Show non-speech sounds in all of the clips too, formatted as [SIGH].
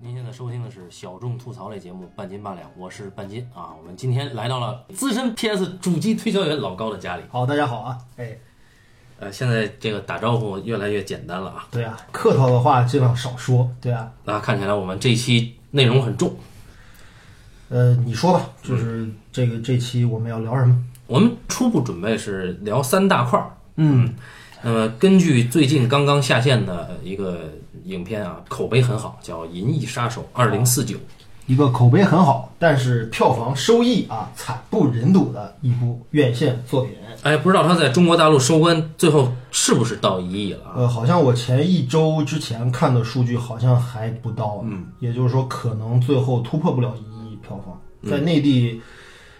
您现在收听的是小众吐槽类节目《半斤八两》，我是半斤啊。我们今天来到了资深 PS 主机推销员老高的家里。好，大家好啊！哎，呃，现在这个打招呼越来越简单了啊。对啊，客套的话尽量少说。对啊，那看起来我们这期内容很重。呃，你说吧，就是这个这期我们要聊什么？我们初步准备是聊三大块儿。嗯，那么根据最近刚刚下线的一个影片啊，口碑很好，叫《银翼杀手二零四九》。一个口碑很好，但是票房收益啊惨不忍睹的一部院线作品。哎，不知道它在中国大陆收官最后是不是到一亿了啊？呃，好像我前一周之前看的数据好像还不到，嗯，也就是说可能最后突破不了一亿票房，在内地，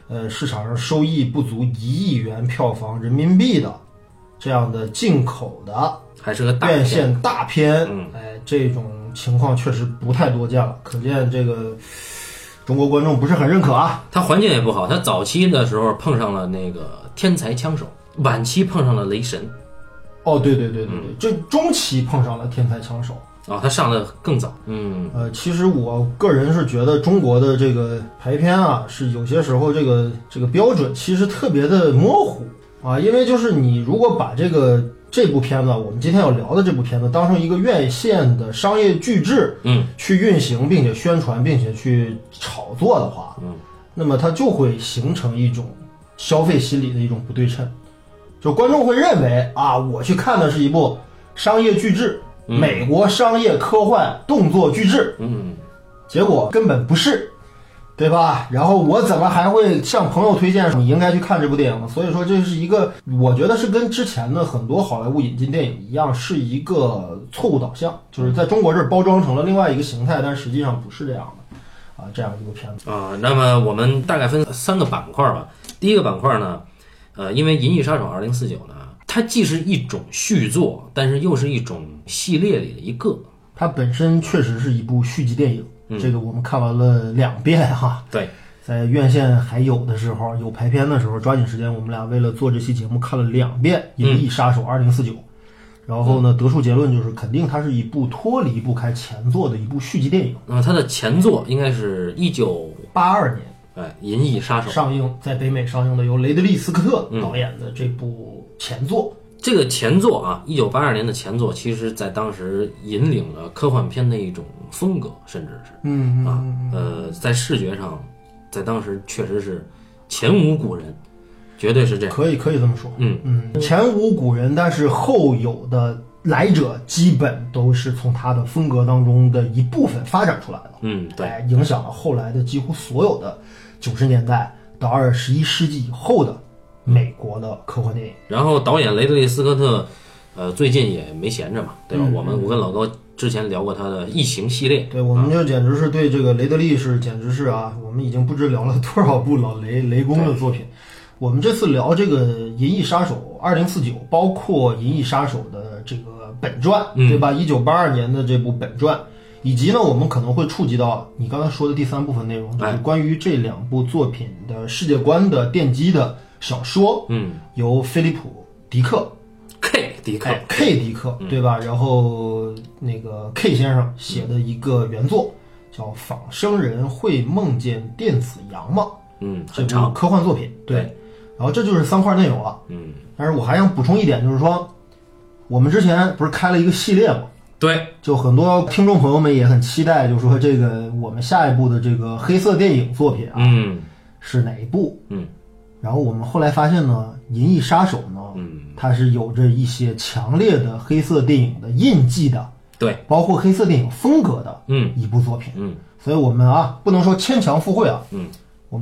呃，市场上收益不足一亿元票房人民币的这样的进口的还是个大院线大片，嗯哎，这种情况确实不太多见了，可见这个中国观众不是很认可啊。他环境也不好，他早期的时候碰上了那个天才枪手，晚期碰上了雷神哦，对对对对对，这中期碰上了天才枪手。啊，他上的更早。嗯，呃，其实我个人是觉得中国的这个排片啊，是有些时候这个这个标准其实特别的模糊啊，因为就是你如果把这个这部片子，我们今天要聊的这部片子当成一个院线的商业巨制，嗯，去运行，并且宣传，并且去炒作的话，嗯，那么它就会形成一种消费心理的一种不对称，就观众会认为啊，我去看的是一部商业巨制。美国商业科幻动作巨制，嗯，结果根本不是，对吧？然后我怎么还会向朋友推荐你应该去看这部电影呢？所以说这是一个，我觉得是跟之前的很多好莱坞引进电影一样，是一个错误导向，就是在中国这儿包装成了另外一个形态，但实际上不是这样的，啊，这样一个片子。啊，那么我们大概分三个板块吧。第一个板块呢，呃，因为《银翼杀手二零四九》呢，它既是一种续作，但是又是一种系列里的一个。它本身确实是一部续集电影，这个我们看完了两遍哈。对，在院线还有的时候，有排片的时候，抓紧时间，我们俩为了做这期节目看了两遍《银翼杀手二零四九》，然后呢，得出结论就是，肯定它是一部脱离不开前作的一部续集电影。那么它的前作应该是一九八二年哎，《银翼杀手》上映，在北美上映的由雷德利·斯科特导演的这部前作。这个前作啊，一九八二年的前作，其实在当时引领了科幻片的一种风格，甚至是嗯啊，呃，在视觉上，在当时确实是前无古人，绝对是这样。可以可以这么说。嗯嗯，前无古人，但是后有的来者基本都是从他的风格当中的一部分发展出来的。嗯，对，哎，影响了后来的几乎所有的九十年代到二十一世纪以后的美国的科幻电影。然后导演雷德利·斯科特，呃，最近也没闲着嘛，对吧？嗯我们我跟老高之前聊过他的《异形》系列，对，我们就简直是对这个雷德利是简直是啊，我们已经不知聊了多少部老雷 [LAUGHS] 雷公的作品。我们这次聊这个《银翼杀手二零四九》，包括《银翼杀手》的这个本传，嗯对吧？一九八二年的这部本传，以及呢，我们可能会触及到你刚才说的第三部分内容，就是哎关于这两部作品的世界观的奠基的小说，嗯。由菲利普·迪克，K 迪克哎，K。迪克，对吧？然后那个 K 先生写的一个原作叫《仿生人会梦见电子羊吗》嗯，这部很长，科幻作品，对。然后这就是三块内容了。嗯，但是我还想补充一点，就是说，我们之前不是开了一个系列吗？对，就很多听众朋友们也很期待，就是说这个我们下一部的这个黑色电影作品啊、嗯。是哪一部？嗯，然后我们后来发现呢，《银翼杀手》呢，嗯，它是有着一些强烈的黑色电影的印记的，对，包括黑色电影风格的嗯。一部作品。嗯。所以我们啊，不能说牵强附会啊，嗯，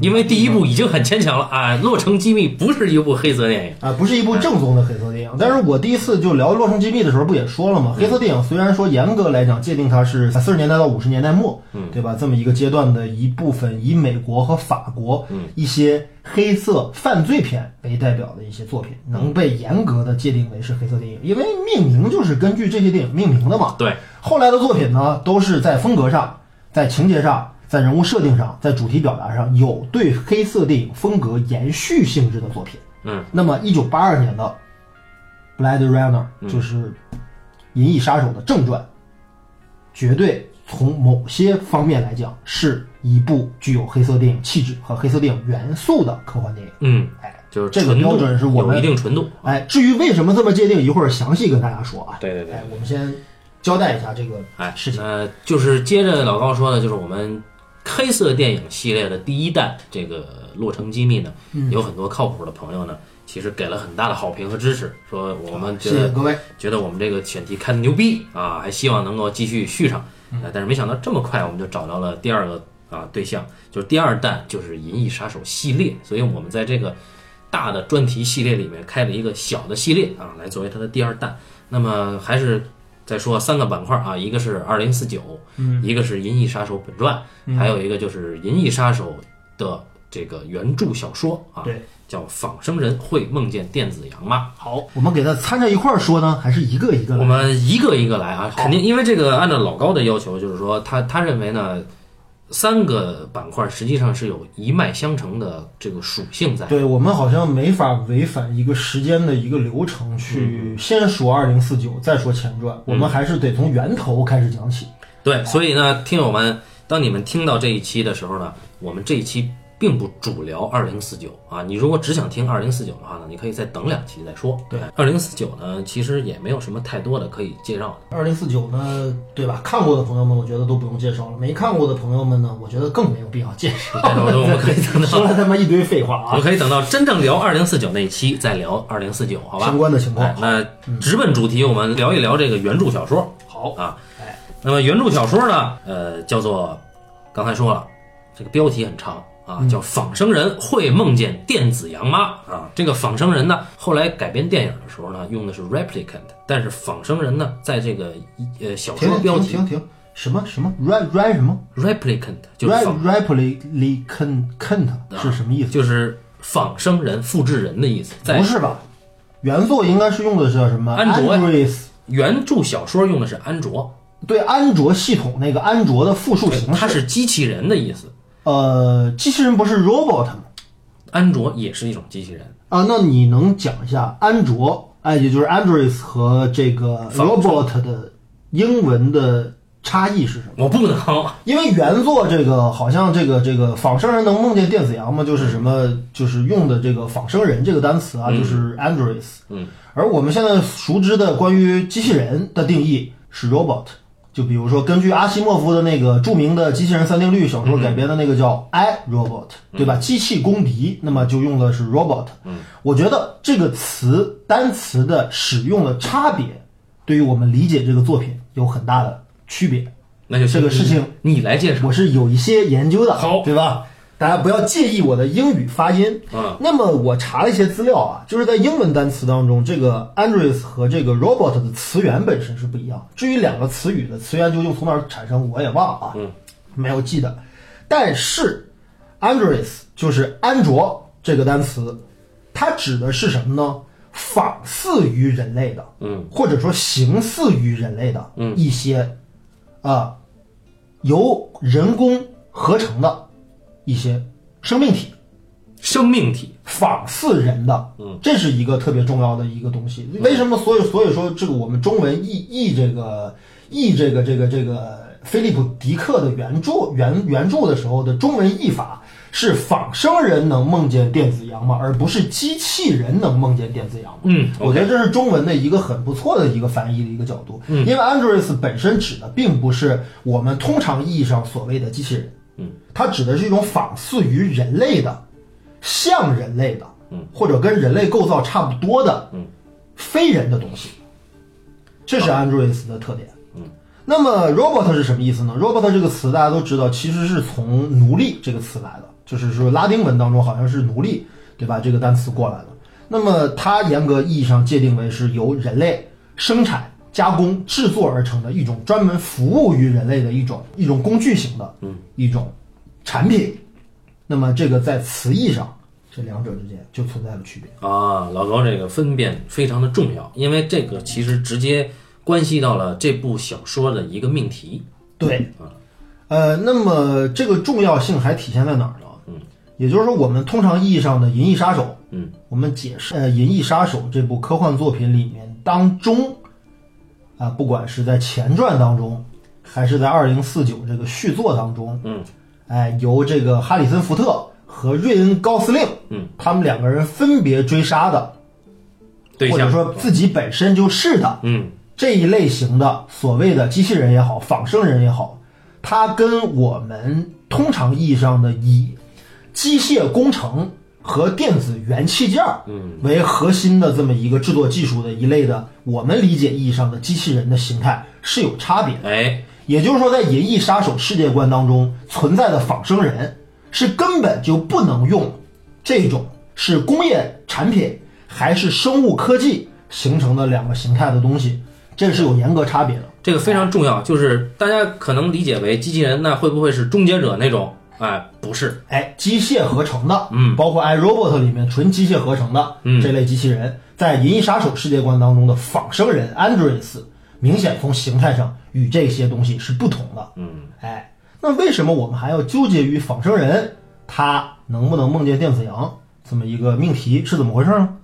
因为第一部已经很牵强了啊，《洛城机密》不是一部黑色电影，啊，不是一部正宗的黑色电影。但是我第一次就聊《洛城机密》的时候，不也说了吗？黑色电影虽然说严格来讲界定它是四十年代到五十年代末，嗯对吧？这么一个阶段的一部分，以美国和法国嗯一些黑色犯罪片为代表的一些作品，能被严格的界定为是黑色电影，因为命名就是根据这些电影命名的嘛。对，后来的作品呢，都是在风格上、在情节上、在人物设定上、在主题表达上有对黑色电影风格延续性质的作品。嗯，那么一九八二年的《Blade Runner》嗯就是《银翼杀手》的正传，绝对从某些方面来讲，是一部具有黑色电影气质和黑色电影元素的科幻电影。嗯，哎，就是这个标准是我们有一定纯度。哎，至于为什么这么界定，一会儿详细跟大家说啊。对对对哎，我们先交代一下这个哎，事情。呃就是接着老高说的，就是我们黑色电影系列的第一弹这个《洛城机密》呢，嗯有很多靠谱的朋友呢，其实给了很大的好评和支持，说我们觉得。觉得我们这个选题开的牛逼啊，还希望能够继续续上。但是没想到这么快我们就找到了第二个啊对象，就是第二弹就是《银翼杀手》系列，所以我们在这个大的专题系列里面开了一个小的系列啊，来作为它的第二弹。那么还是再说三个板块啊，一个是二零四九，嗯，一个是《银翼杀手》本传，还有一个就是《银翼杀手》的这个原著小说啊，对，叫《仿生人会梦见电子羊吗》。好，我们给它掺在一块儿说呢，还是一个一个我？们一个一个来啊，肯定因为这个按照老高的要求，就是说他他认为呢，三个板块实际上是有一脉相承的这个属性在。对我们好像没法违反一个时间的一个流程，去先说二零四九，再说前传，我们还是得从源头开始讲起。对，所以呢，听友们，当你们听到这一期的时候呢，我们这一期并不主聊二零四九啊。你如果只想听二零四九的话呢，你可以再等两期再说。对，二零四九呢，其实也没有什么太多的可以介绍的。二零四九呢，对吧？看过的朋友们，我觉得都不用介绍了；没看过的朋友们呢，我觉得更没有必要介绍。[LAUGHS] 我们可以等到说，了他妈一堆废话啊我们！可以等到真正聊二零四九那一期再聊二零四九，好吧？相关的情况哎，那直奔主题，我们聊一聊这个原著小说。好啊，哎，那么原著小说呢，呃，叫做刚才说了，这个标题很长啊，嗯叫《仿生人会梦见电子羊妈》啊。这个仿生人呢，后来改编电影的时候呢，用的是 replicant，但是仿生人呢，在这个呃小说标题停停停，什么什么 re re 什么 replicant 就是 re 仿 replicant 是什么意思？就是仿生人、复制人的意思，在不是吧？原作应该是用的是叫什么？安卓呀 Android 原著小说用的是安卓，对安卓系统那个安卓的复数形式。它是机器人的意思，呃，机器人不是 robot 吗？安卓也是一种机器人。啊，那你能讲一下安卓，哎，也就是 Android 和这个仿 robot 的英文的差异是什么？我不能，因为原作这个好像这个这个仿生人能梦见电子羊嘛，就是什么就是用的这个仿生人这个单词啊，就是 Android。嗯，而我们现在熟知的关于机器人的定义是 robot。就比如说，根据阿西莫夫的那个著名的《机器人三定律》小说改编的那个叫 I Robot，对吧？机器公敌，那么就用的是 robot。嗯，我觉得这个词单词的使用的差别，对于我们理解这个作品有很大的区别。那就这个事情你来介绍。我是有一些研究的，好对吧？大家不要介意我的英语发音。嗯，那么我查了一些资料啊，就是在英文单词当中，这个 Android 和这个 robot 的词源本身是不一样。至于两个词语的词源究竟从哪儿产生，我也忘了啊，嗯，没有记得。但是 Android 就是安卓这个单词，它指的是什么呢？仿似于人类的，嗯，或者说形似于人类的，嗯一些啊、由人工合成的一些生命体，生命体，仿似人的，嗯，这是一个特别重要的一个东西。为什么所以所以说这个我们中文译译这个译这个这个这个菲利普迪克的原著原原著的时候的中文译法是仿生人能梦见电子羊吗？而不是机器人能梦见电子羊吗？嗯我觉得这是中文的一个很不错的一个翻译的一个角度。嗯因为 Android 本身指的并不是我们通常意义上所谓的机器人，嗯，它指的是一种仿似于人类的。像人类的，嗯，或者跟人类构造差不多的，嗯，非人的东西，这是 Android 的特点。嗯，那么 robot 是什么意思呢？robot 这个词大家都知道，其实是从奴隶这个词来的，就是说拉丁文当中好像是奴隶，对吧？这个单词过来的。那么它严格意义上界定为是由人类生产、加工、制作而成的一种专门服务于人类的一种一种工具型的，嗯，一种产品。那么这个在词义上，这两者之间就存在了区别。啊，老高这个分辨非常的重要，因为这个其实直接关系到了这部小说的一个命题。对，呃，那么这个重要性还体现在哪儿呢？嗯，也就是说，我们通常意义上的《银翼杀手》，嗯，我们解释呃《银翼杀手》这部科幻作品里面当中，啊，不管是在前传当中，还是在二零四九这个续作当中，嗯，哎，由这个哈里森福特和瑞恩高司令，嗯，他们两个人分别追杀的，对或者说自己本身就是的嗯这一类型的所谓的机器人也好，仿生人也好，它跟我们通常意义上的以机械工程和电子元器件儿嗯为核心的这么一个制作技术的一类的我们理解意义上的机器人的形态是有差别的。哎，也就是说，在《银翼杀手》世界观当中存在的仿生人是根本就不能用这种是工业产品还是生物科技形成的两个形态的东西，这是有严格差别的。这个非常重要，就是大家可能理解为机器人，那会不会是终结者那种？哎，不是，哎，机械合成的，嗯，包括 iRobot 里面纯机械合成的，嗯这类机器人，在《银翼杀手》世界观当中的仿生人 Andres，明显从形态上与这些东西是不同的。嗯，哎，那为什么我们还要纠结于仿生人他能不能梦见电子羊这么一个命题是怎么回事呢？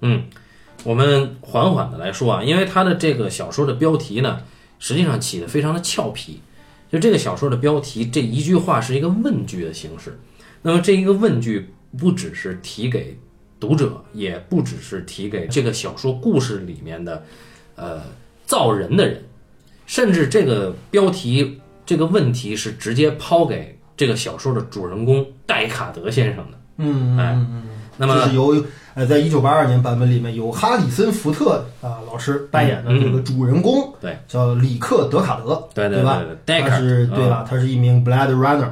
嗯，我们缓缓的来说啊，因为他的这个小说的标题呢，实际上起的非常的俏皮。就这个小说的标题，这一句话是一个问句的形式。那么这一个问句不只是提给读者，也不只是提给这个小说故事里面的呃造人的人，甚至这个标题这个问题是直接抛给这个小说的主人公戴卡德先生的。嗯哎那么就是由呃，在一九八二年版本里面，由哈里森福特啊、老师扮演的这个主人公，对，叫里克德卡德，对对吧？他是对吧？他是一名 Blade Runner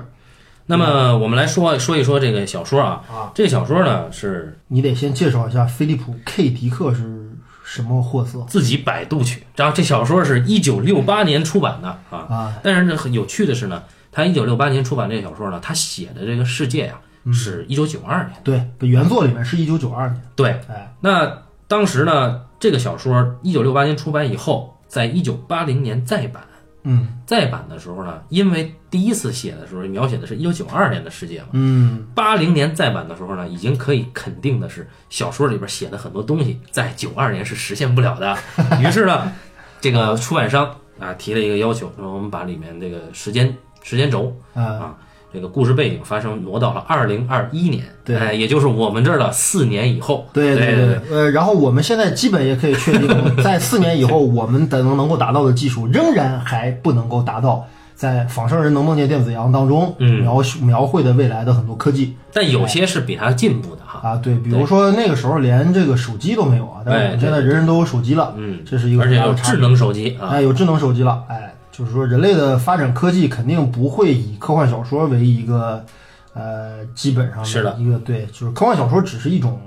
那么我们来说说一说这个小说啊，啊。这个小说呢是你得先介绍一下菲利普 ·K. 迪克是什么货色自己百度去，然后这小说是一九六八年出版的啊。啊？但是呢，很有趣的是呢，他一九六八年出版这个小说呢，他写的这个世界呀、是一九九二年。对，原作里面是一九九二年，对，哎，那当时呢，这个小说一九六八年出版以后，在一九八零年再版。嗯再版的时候呢，因为第一次写的时候描写的是一九九二年的世界嘛，嗯八零年再版的时候呢，已经可以肯定的是，小说里边写的很多东西在九二年是实现不了的。[LAUGHS] 于是呢，这个出版商啊提了一个要求，说我们把里面这个时间时间轴啊，啊，这个故事背景发生挪到了二零二一年，对哎，也就是我们这儿的四年以后。对对对，呃，然后我们现在基本也可以确定，[LAUGHS] 在四年以后，我们的能能够达到的技术，仍然还不能够达到在《仿生人能梦见电子羊》当中嗯描述描绘的未来的很多科技但有些是比它进步的哈。啊，对，比如说那个时候连这个手机都没有啊，但是我们对现在人人都有手机了，嗯，这是一个而且有智能手机啊。哎，有智能手机了，哎，就是说人类的发展科技肯定不会以科幻小说为一个呃基本上是的一个对，就是科幻小说只是一种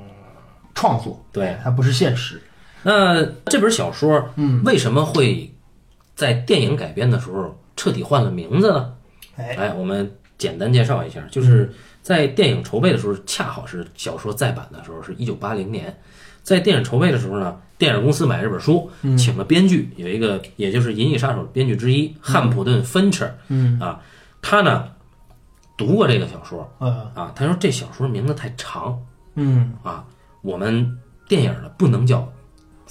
创作，对哎它不是现实。那这本小说，嗯，为什么会在电影改编的时候彻底换了名字呢？哎，哎，我们简单介绍一下，就是在电影筹备的时候，恰好是小说再版的时候，是一九八零年。在电影筹备的时候呢，电影公司买这本书，请了编剧，有一个也就是《银翼杀手》编剧之一汉普顿·芬彻嗯。啊，他呢读过这个小说呃啊，他说这小说名字太长嗯，啊，我们电影呢不能叫《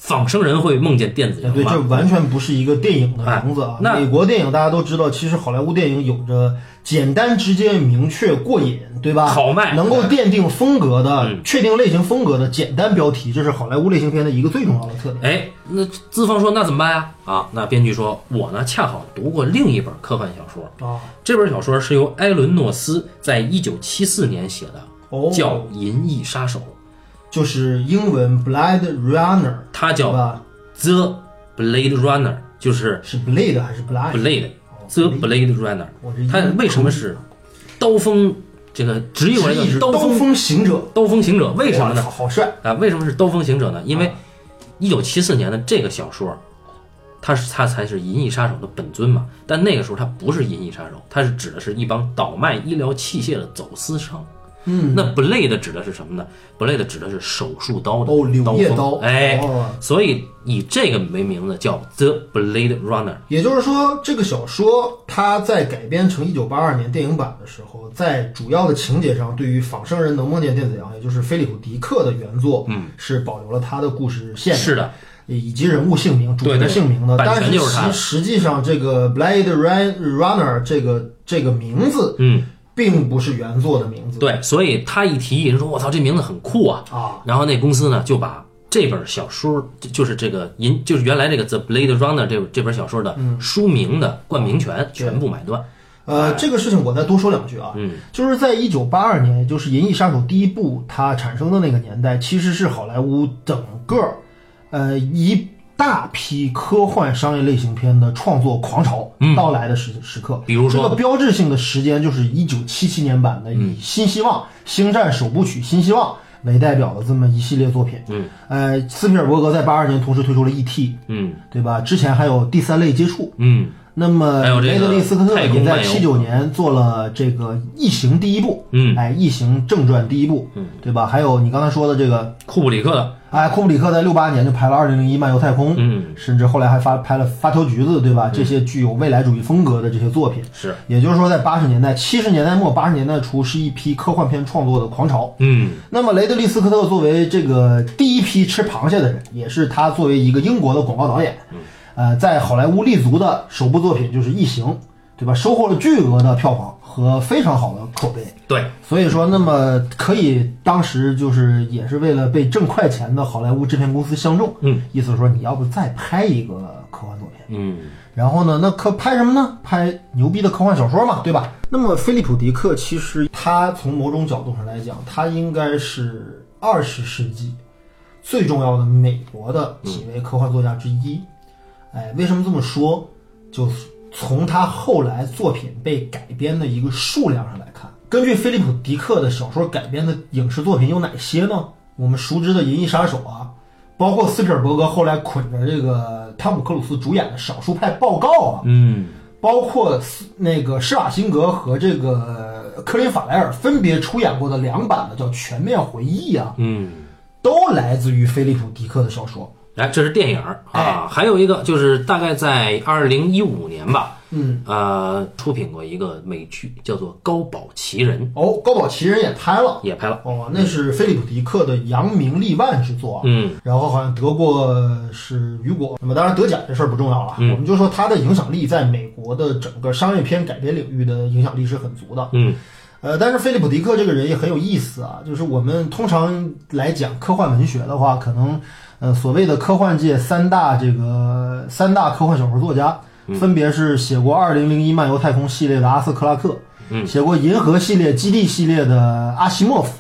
仿生人会梦见电子羊吗这完全不是一个电影的名字啊。那美国电影大家都知道，其实好莱坞电影有着简单、直接、明确、过瘾，对吧？好卖能够奠定风格的、嗯确定类型风格的简单标题，这是好莱坞类型片的一个最重要的特点。哎，那资方说那怎么办呀？啊，那编剧说，我呢恰好读过另一本科幻小说，啊，这本小说是由埃伦诺斯在一九七四年写的，哦，叫《银翼杀手》，就是英文 Blade Runner，它叫？The Blade Runner，就是是 Blade 还是 Blade？Blade The Blade Runner。我这它为什么是刀锋？这个直译过来直译是叫刀锋锋行者？刀锋行者，为什么呢？好帅！啊，为什么是刀锋行者呢？因为一九七四年的这个小说，它是它才是银翼杀手的本尊嘛。但那个时候它不是银翼杀手，它是指的是一帮倒卖医疗器械的走私商。嗯，那 blade 指的是什么呢？blade 指的是手术刀的哦，柳叶锋。刀，哎，哦。所以以这个为名字叫 The Blade Runner。也就是说，这个小说它在改编成一九八二年电影版的时候，在主要的情节上，对于仿生人能梦见电子羊，也就是菲利普·迪克的原作，嗯，是保留了他的故事线。是的，以及人物姓名、主角对对姓名的，版但是他的。实实际上这个 Blade Run- Runner 这个这个名字嗯，并不是原作的名字。对，所以他一提，人说我操，这名字很酷啊。啊，然后那公司呢就把这本小说，就就是这个银，就是原来这个《The Blade Runner》这这本小说的书名的冠名权全部买断。呃，这个事情我再多说两句啊，嗯，就是在一九八二年，也就是《银翼杀手》第一部它产生的那个年代，其实是好莱坞整个呃一大批科幻商业类型片的创作狂潮到来的时时刻。嗯比如说这个标志性的时间就是一九七七年版的以《新希望》星战首部曲《新希望》为代表的这么一系列作品。嗯，呃，斯皮尔伯格在八二年同时推出了 E.T.，嗯对吧？之前还有第三类接触。嗯那么雷德利·斯科特也在七九年做了这个《异形》第一部，嗯。哎，《异形》正传第一部，嗯，对吧？还有你刚才说的这个，库布里克的，哎，库布里克在六八年就拍了《二零零一漫游太空》，嗯。甚至后来还发拍了《发条橘子》，对吧？这些具有未来主义风格的这些作品，是，也就是说，在八十年代、七十年代末、八十年代初是一批科幻片创作的狂潮。嗯。那么，雷德利·斯科特作为这个第一批吃螃蟹的人，也是他作为一个英国的广告导演，呃，在好莱坞立足的首部作品就是《异形》，对吧？收获了巨额的票房和非常好的口碑。对，所以说，那么可以当时就是也是为了被挣快钱的好莱坞制片公司相中，嗯，意思是说你要不再拍一个科幻作品。嗯然后呢，那可拍什么呢？拍牛逼的科幻小说嘛，对吧？那么菲利普·迪克其实他从某种角度上来讲，他应该是二十世纪最重要的美国的几位科幻作家之一。哎，为什么这么说？就是从他后来作品被改编的一个数量上来看，根据菲利普·迪克的小说改编的影视作品有哪些呢？我们熟知的《银翼杀手》啊，包括斯皮尔伯格后来捆着这个汤姆·克鲁斯主演的《少数派报告》啊，嗯包括斯那个施瓦辛格和这个科林·法莱尔分别出演过的两版的叫《全面回忆》啊，嗯，都来自于菲利普·迪克的小说。哎，这是电影啊，还有一个就是大概在二零一五年吧，嗯，呃，出品过一个美剧，叫做《高保奇人哦，高保奇人也拍了》，。也拍了。哦，那是菲利普·迪克的扬名立万之作啊。嗯然后好像得过是雨果，那么当然得奖这事儿不重要了，嗯我们就说他的影响力在美国的整个商业片改编领域的影响力是很足的。嗯呃，但是菲利普·迪克这个人也很有意思啊，就是我们通常来讲科幻文学的话，可能呃所谓的科幻界三大这个三大科幻小说作家，分别是写过《二零零一漫游太空》系列的阿瑟·克拉克，嗯写过《银河》系列、《基地》系列的阿西莫夫，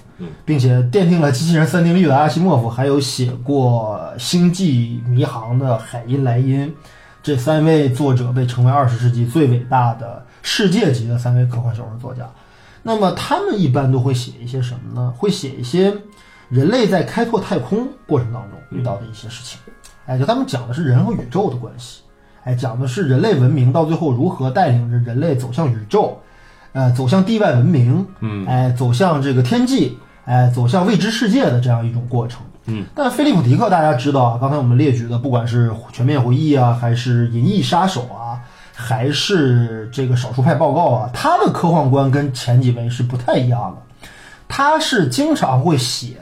并且奠定了机器人三定律的阿西莫夫，还有写过《星际迷航》的海因莱因。这三位作者被称为二十世纪最伟大的世界级的三位科幻小说作家。那么他们一般都会写一些什么呢？会写一些人类在开拓太空过程当中遇到的一些事情。哎，就他们讲的是人和宇宙的关系，哎，讲的是人类文明到最后如何带领着人类走向宇宙，呃，走向地外文明，嗯，哎，走向这个天际，哎，走向未知世界的这样一种过程。嗯，但菲利普·迪克大家知道啊，刚才我们列举的，不管是《全面回忆》啊，还是《银翼杀手》啊，还是这个《少数派报告》啊，他的科幻观跟前几位是不太一样的。他是经常会写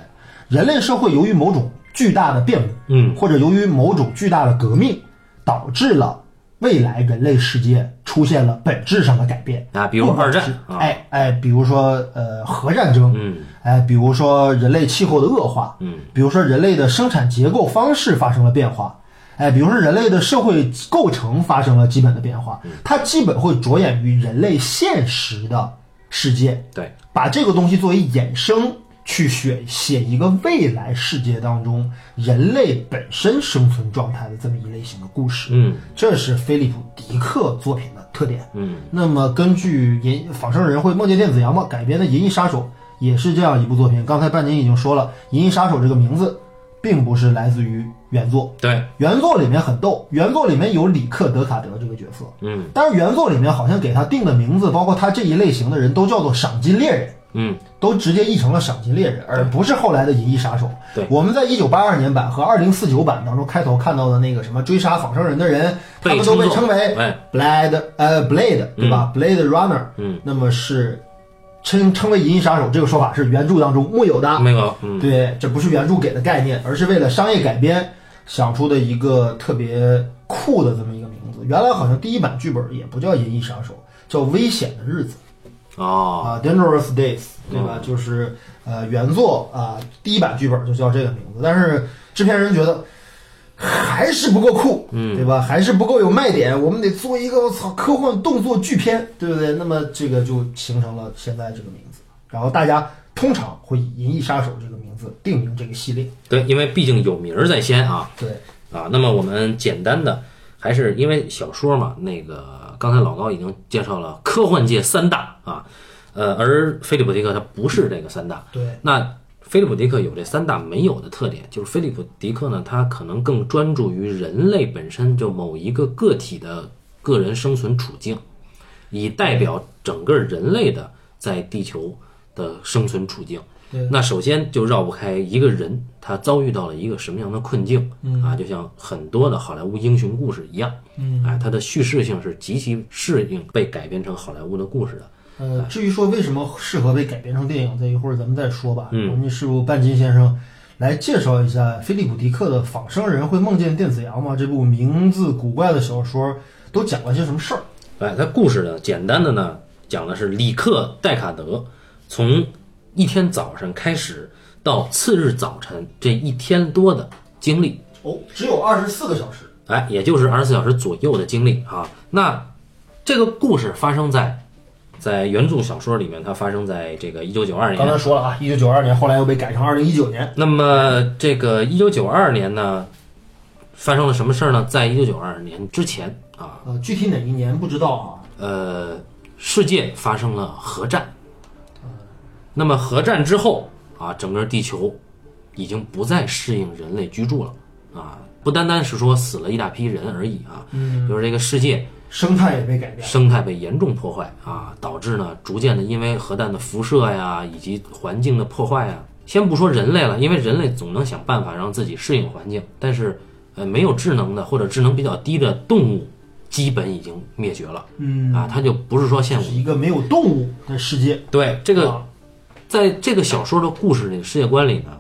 人类社会由于某种巨大的变故，嗯，或者由于某种巨大的革命，导致了未来人类世界出现了本质上的改变。啊，比如二战哎哎，比如说呃核战争，嗯。哎，比如说人类气候的恶化，嗯，比如说人类的生产结构方式发生了变化，哎，比如说人类的社会构成发生了基本的变化，它基本会着眼于人类现实的世界，对，把这个东西作为衍生去写写一个未来世界当中人类本身生存状态的这么一类型的故事，嗯这是菲利普·迪克作品的特点。嗯那么根据银仿生人会梦见电子羊吗改编的《银翼杀手》也是这样一部作品。刚才半斤已经说了，《银翼杀手》这个名字并不是来自于原作，对，原作里面很逗，原作里面有里克·德卡德这个角色，嗯但是原作里面好像给他定的名字，包括他这一类型的人都叫做赏金猎人。嗯。都直接译成了赏金猎人，而不是后来的银翼杀手。对。我们在一九八二年版和二零四九版当中开头看到的那个什么追杀仿生人的人，他们都被称为哎。Blade 呃 Blade 对吧、b l a d e Runner，嗯，那么是称称为银翼杀手这个说法是原著当中木有的，没有嗯。对，这不是原著给的概念，而是为了商业改编想出的一个特别酷的这么一个名字。原来好像第一版剧本也不叫《银翼杀手》，叫《危险的日子》哦，啊，《Dangerous Days》，对吧？就是呃原作啊，第一版剧本就叫这个名字，但是制片人觉得。还是不够酷，嗯对吧？还是不够有卖点，我们得做一个我操科幻动作巨片，对不对？那么这个就形成了现在这个名字。然后大家通常会以《银翼杀手》这个名字定名这个系列。对，因为毕竟有名儿在先啊对，啊。那么我们简单的还是因为小说嘛，那个刚才老高已经介绍了科幻界三大啊，呃，而菲利普·迪克他不是这个三大，对，那菲利普·迪克有这三大没有的特点，就是菲利普·迪克呢，他可能更专注于人类本身就某一个个体的个人生存处境，以代表整个人类的在地球的生存处境对。那首先就绕不开一个人，他遭遇到了一个什么样的困境啊？就像很多的好莱坞英雄故事一样，嗯，哎，它的叙事性是极其适应被改编成好莱坞的故事的。呃，至于说为什么适合被改编成电影，这一会儿咱们再说吧。嗯我们是不半斤先生来介绍一下菲利普·迪克的《仿生人会梦见电子羊吗》这部名字古怪的小说都讲了些什么事儿？哎，它故事呢，简单的呢，讲的是里克戴卡德从一天早上开始到次日早晨这一天多的经历，哦，只有二十四个小时。哎，也就是二十四小时左右的经历啊。那这个故事发生在在原著小说里面，它发生在这个一九九二年。刚才说了啊，一九九二年，后来又被改成二零一九年。那么这个一九九二年呢，发生了什么事儿呢？在一九九二年之前啊，呃，具体哪一年不知道啊。呃，世界发生了核战。那么核战之后啊，整个地球已经不再适应人类居住了啊，不单单是说死了一大批人而已啊，嗯，就是这个世界生态也被改变。生态被严重破坏啊，导致呢逐渐的因为核弹的辐射呀，以及环境的破坏呀，先不说人类了，因为人类总能想办法让自己适应环境，但是呃没有智能的或者智能比较低的动物，基本已经灭绝了嗯，啊，它就不是说像是一个没有动物的世界。对这个啊在这个小说的故事里世界观里呢，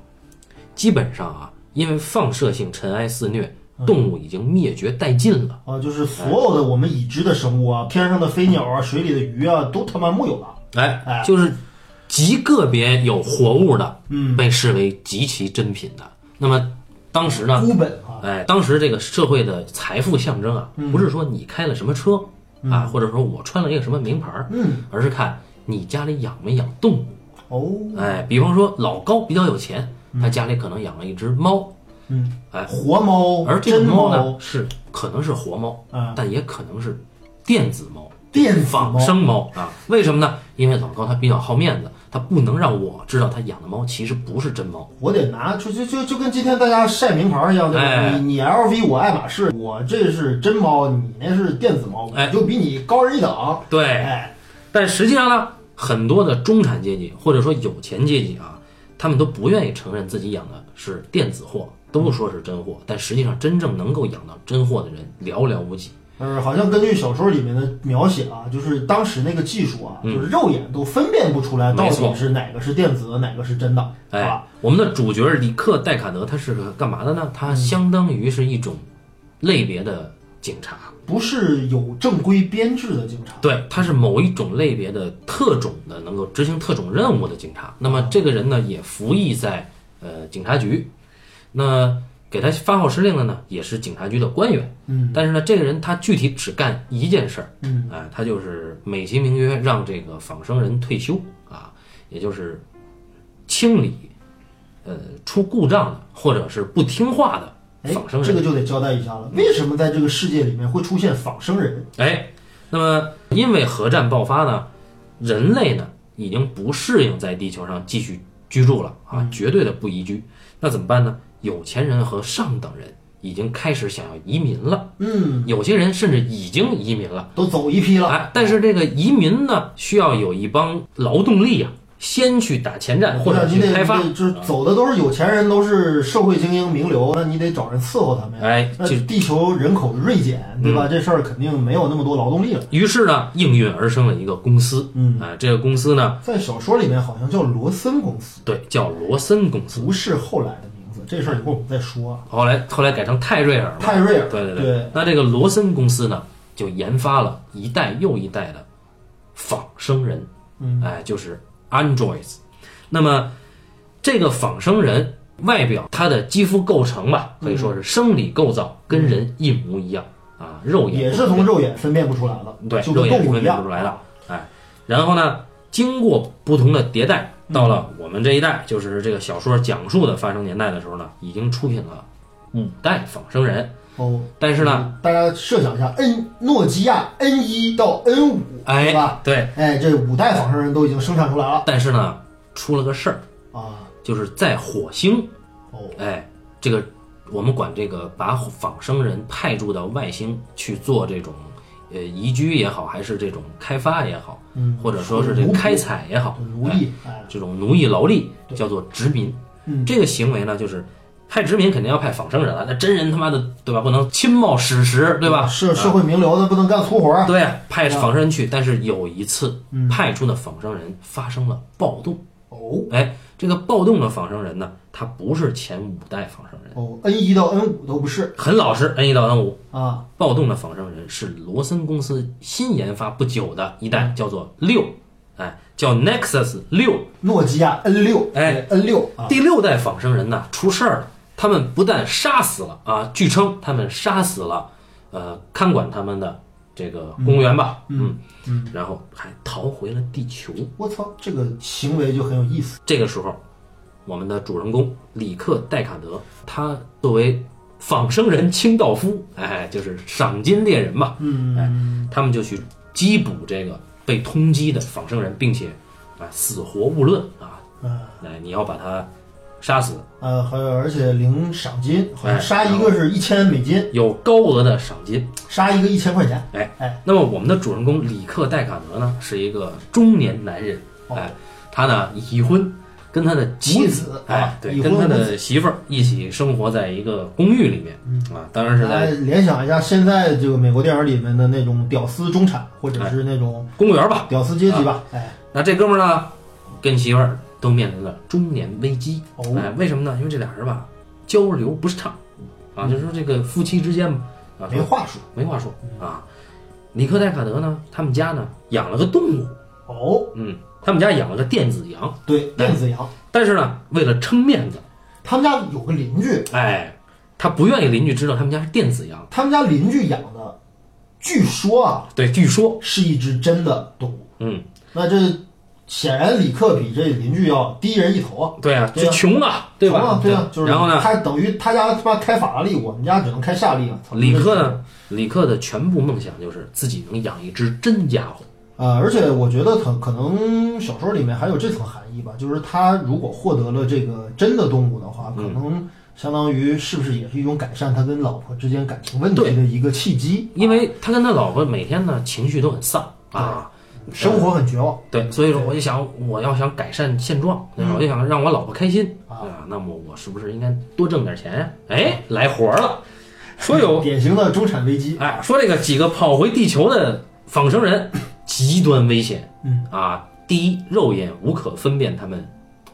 基本上啊，因为放射性尘埃肆虐，动物已经灭绝殆尽了。啊，就是所有的我们已知的生物啊，天上的飞鸟啊，水里的鱼啊，都他妈木有了。哎哎，就是极个别有活物的，嗯，被视为极其珍品的。那么当时呢，孤本啊，哎，当时这个社会的财富象征啊，嗯不是说你开了什么车啊，或者说我穿了一个什么名牌儿，嗯，而是看你家里养没养动物。哦，哎，比方说老高比较有钱，他家里可能养了一只猫，嗯，哎，活猫，而这猫呢是可能是活猫，啊，但也可能是电子猫。电子仿猫，生猫啊？为什么呢？因为老高他比较好面子，他不能让我知道他养的猫其实不是真猫。我得拿出就就就跟今天大家晒名牌一样，对吧？哎你你 LV，我爱马仕，我这是真猫，你那是电子猫，哎就比你高人一等。对，哎，但实际上呢，很多的中产阶级或者说有钱阶级啊，他们都不愿意承认自己养的是电子货，都说是真货，但实际上真正能够养到真货的人寥寥无几。呃，好像根据小说里面的描写啊，就是当时那个技术啊，嗯就是肉眼都分辨不出来到底是哪个是电子的，哪个是真的，是哎吧？，我们的主角里克戴卡德他是个干嘛的呢？他相当于是一种类别的警察，不是有正规编制的警察。对，他是某一种类别的特种的，能够执行特种任务的警察。那么这个人呢，也服役在呃警察局，那给他发号施令的呢，也是警察局的官员。嗯但是呢，这个人他具体只干一件事儿，嗯哎、他就是美其名曰让这个仿生人退休啊，也就是清理呃出故障的或者是不听话的哎仿生，人。这个就得交代一下了，为什么在这个世界里面会出现仿生人？哎，那么因为核战爆发呢，人类呢已经不适应在地球上继续居住了啊，绝对的不宜居。那怎么办呢？有钱人和上等人已经开始想要移民了，嗯，有些人甚至已经移民了。都走一批了。哎，但是这个移民呢，需要有一帮劳动力啊，先去打前站或者你得去开发就是走的都是有钱人，都是社会精英名流，那你得找人伺候他们呀。哎，那就地球人口锐减，对吧？这事儿肯定没有那么多劳动力了。于是呢，应运而生了一个公司。嗯，哎，这个公司呢，在小说里面好像叫罗森公司，对，叫罗森公司。不是后来的名字，这事儿一会儿我们再说啊。后来后来改成泰瑞尔嘛，泰瑞尔，对对对那这个罗森公司呢，就研发了一代又一代的仿生人，嗯，哎，就是 androids。那么这个仿生人外表它的肌肤构成吧，可以说是生理构造跟人一模一样啊，肉眼也是从肉眼分辨不出来了，对就肉眼是分辨不出来的。哎，然后呢，经过不同的迭代，到了我们这一代，就是这个小说讲述的发生年代的时候呢，已经出品了五代仿生人。哦，但是呢，大家设想一下，N 诺基亚 N 一到 N 五，哎对吧？，对，哎，这五代仿生人都已经生产出来了但是呢，出了个事儿，啊！就是在火星，哦，哎，这个我们管这个把仿生人派驻到外星去做这种呃移居也好，还是这种开发也好，嗯，或者说是这个开采也好，奴役，哎，这种奴役劳力叫做殖民。嗯这个行为呢，就是派殖民肯定要派仿生人了，那真人他妈的对吧，不能亲冒史实对吧？是社会名流的不能干粗活啊。对，派仿生人去，但是有一次嗯派出的仿生人发生了暴动。哦哎，这个暴动的仿生人呢，他不是前五代仿生人，哦，N 一到 N 五都不是很老实，N 一到 N 五。啊。暴动的仿生人是罗森公司新研发不久的一代，叫做六，哎，叫 Nexus 六。诺基亚 N 六，哎，N 六啊，第六代仿生人呢出事儿了，他们不但杀死了啊，据称他们杀死了呃看管他们的这个公务员吧，嗯嗯然后还逃回了地球。我操，这个行为就很有意思。这个时候，我们的主人公里克戴卡德，他作为仿生人清道夫，哎，就是赏金猎人嘛，嗯，哎，他们就去缉捕这个被通缉的仿生人，并且啊死活勿论啊，呃哎，你要把他杀死，呃，还有而且领赏金，好像哎杀一个是一千美金，有高额的赏金。杀一个一千块钱。哎哎，那么我们的主人公里克戴卡德呢，是一个中年男人，哦哎，他呢已婚，跟他的妻子子，哎啊，对，跟他的媳妇儿一起生活在一个公寓里面，啊，当然是来在联想一下现在这个美国电影里面的那种屌丝中产，或者是那种公务员吧。屌丝阶级吧。哎，那这哥们儿呢，跟媳妇儿都面临了中年危机，哦哎，为什么呢？因为这俩人吧，交流不畅，啊，就是说这个夫妻之间嘛啊，没话说。没话说啊。里克戴卡德呢，他们家呢养了个动物，哦，嗯，他们家养了个电子羊，对，电子羊，但是呢，为了撑面子，他们家有个邻居，哎，他不愿意邻居知道他们家是电子羊。他们家邻居养的，据说啊对，据说，是一只真的动物。嗯，那这显然李克比这邻居要低人一头啊，对啊，就穷啊，对吧？穷啊对啊，就是然后呢，他等于他家他妈开法拉利，我们家只能开夏利啊。操李克呢，李克的全部梦想就是自己能养一只真家伙。呃，而且我觉得可可能小说里面还有这层含义吧，就是他如果获得了这个真的动物的话，可嗯能相当于是不是也是一种改善他跟老婆之间感情问题的一个契机？因为他跟他老婆每天呢情绪都很丧啊，生活很绝望。对，所以说我就想，我要想改善现状，对吧？我就想让我老婆开心啊啊，那么我是不是应该多挣点钱呀？哎，来活儿了，说有 [LAUGHS] 典型的中产危机。哎，说这个几个跑回地球的仿生人 [LAUGHS] 极端危险，嗯啊，第一，肉眼无可分辨他们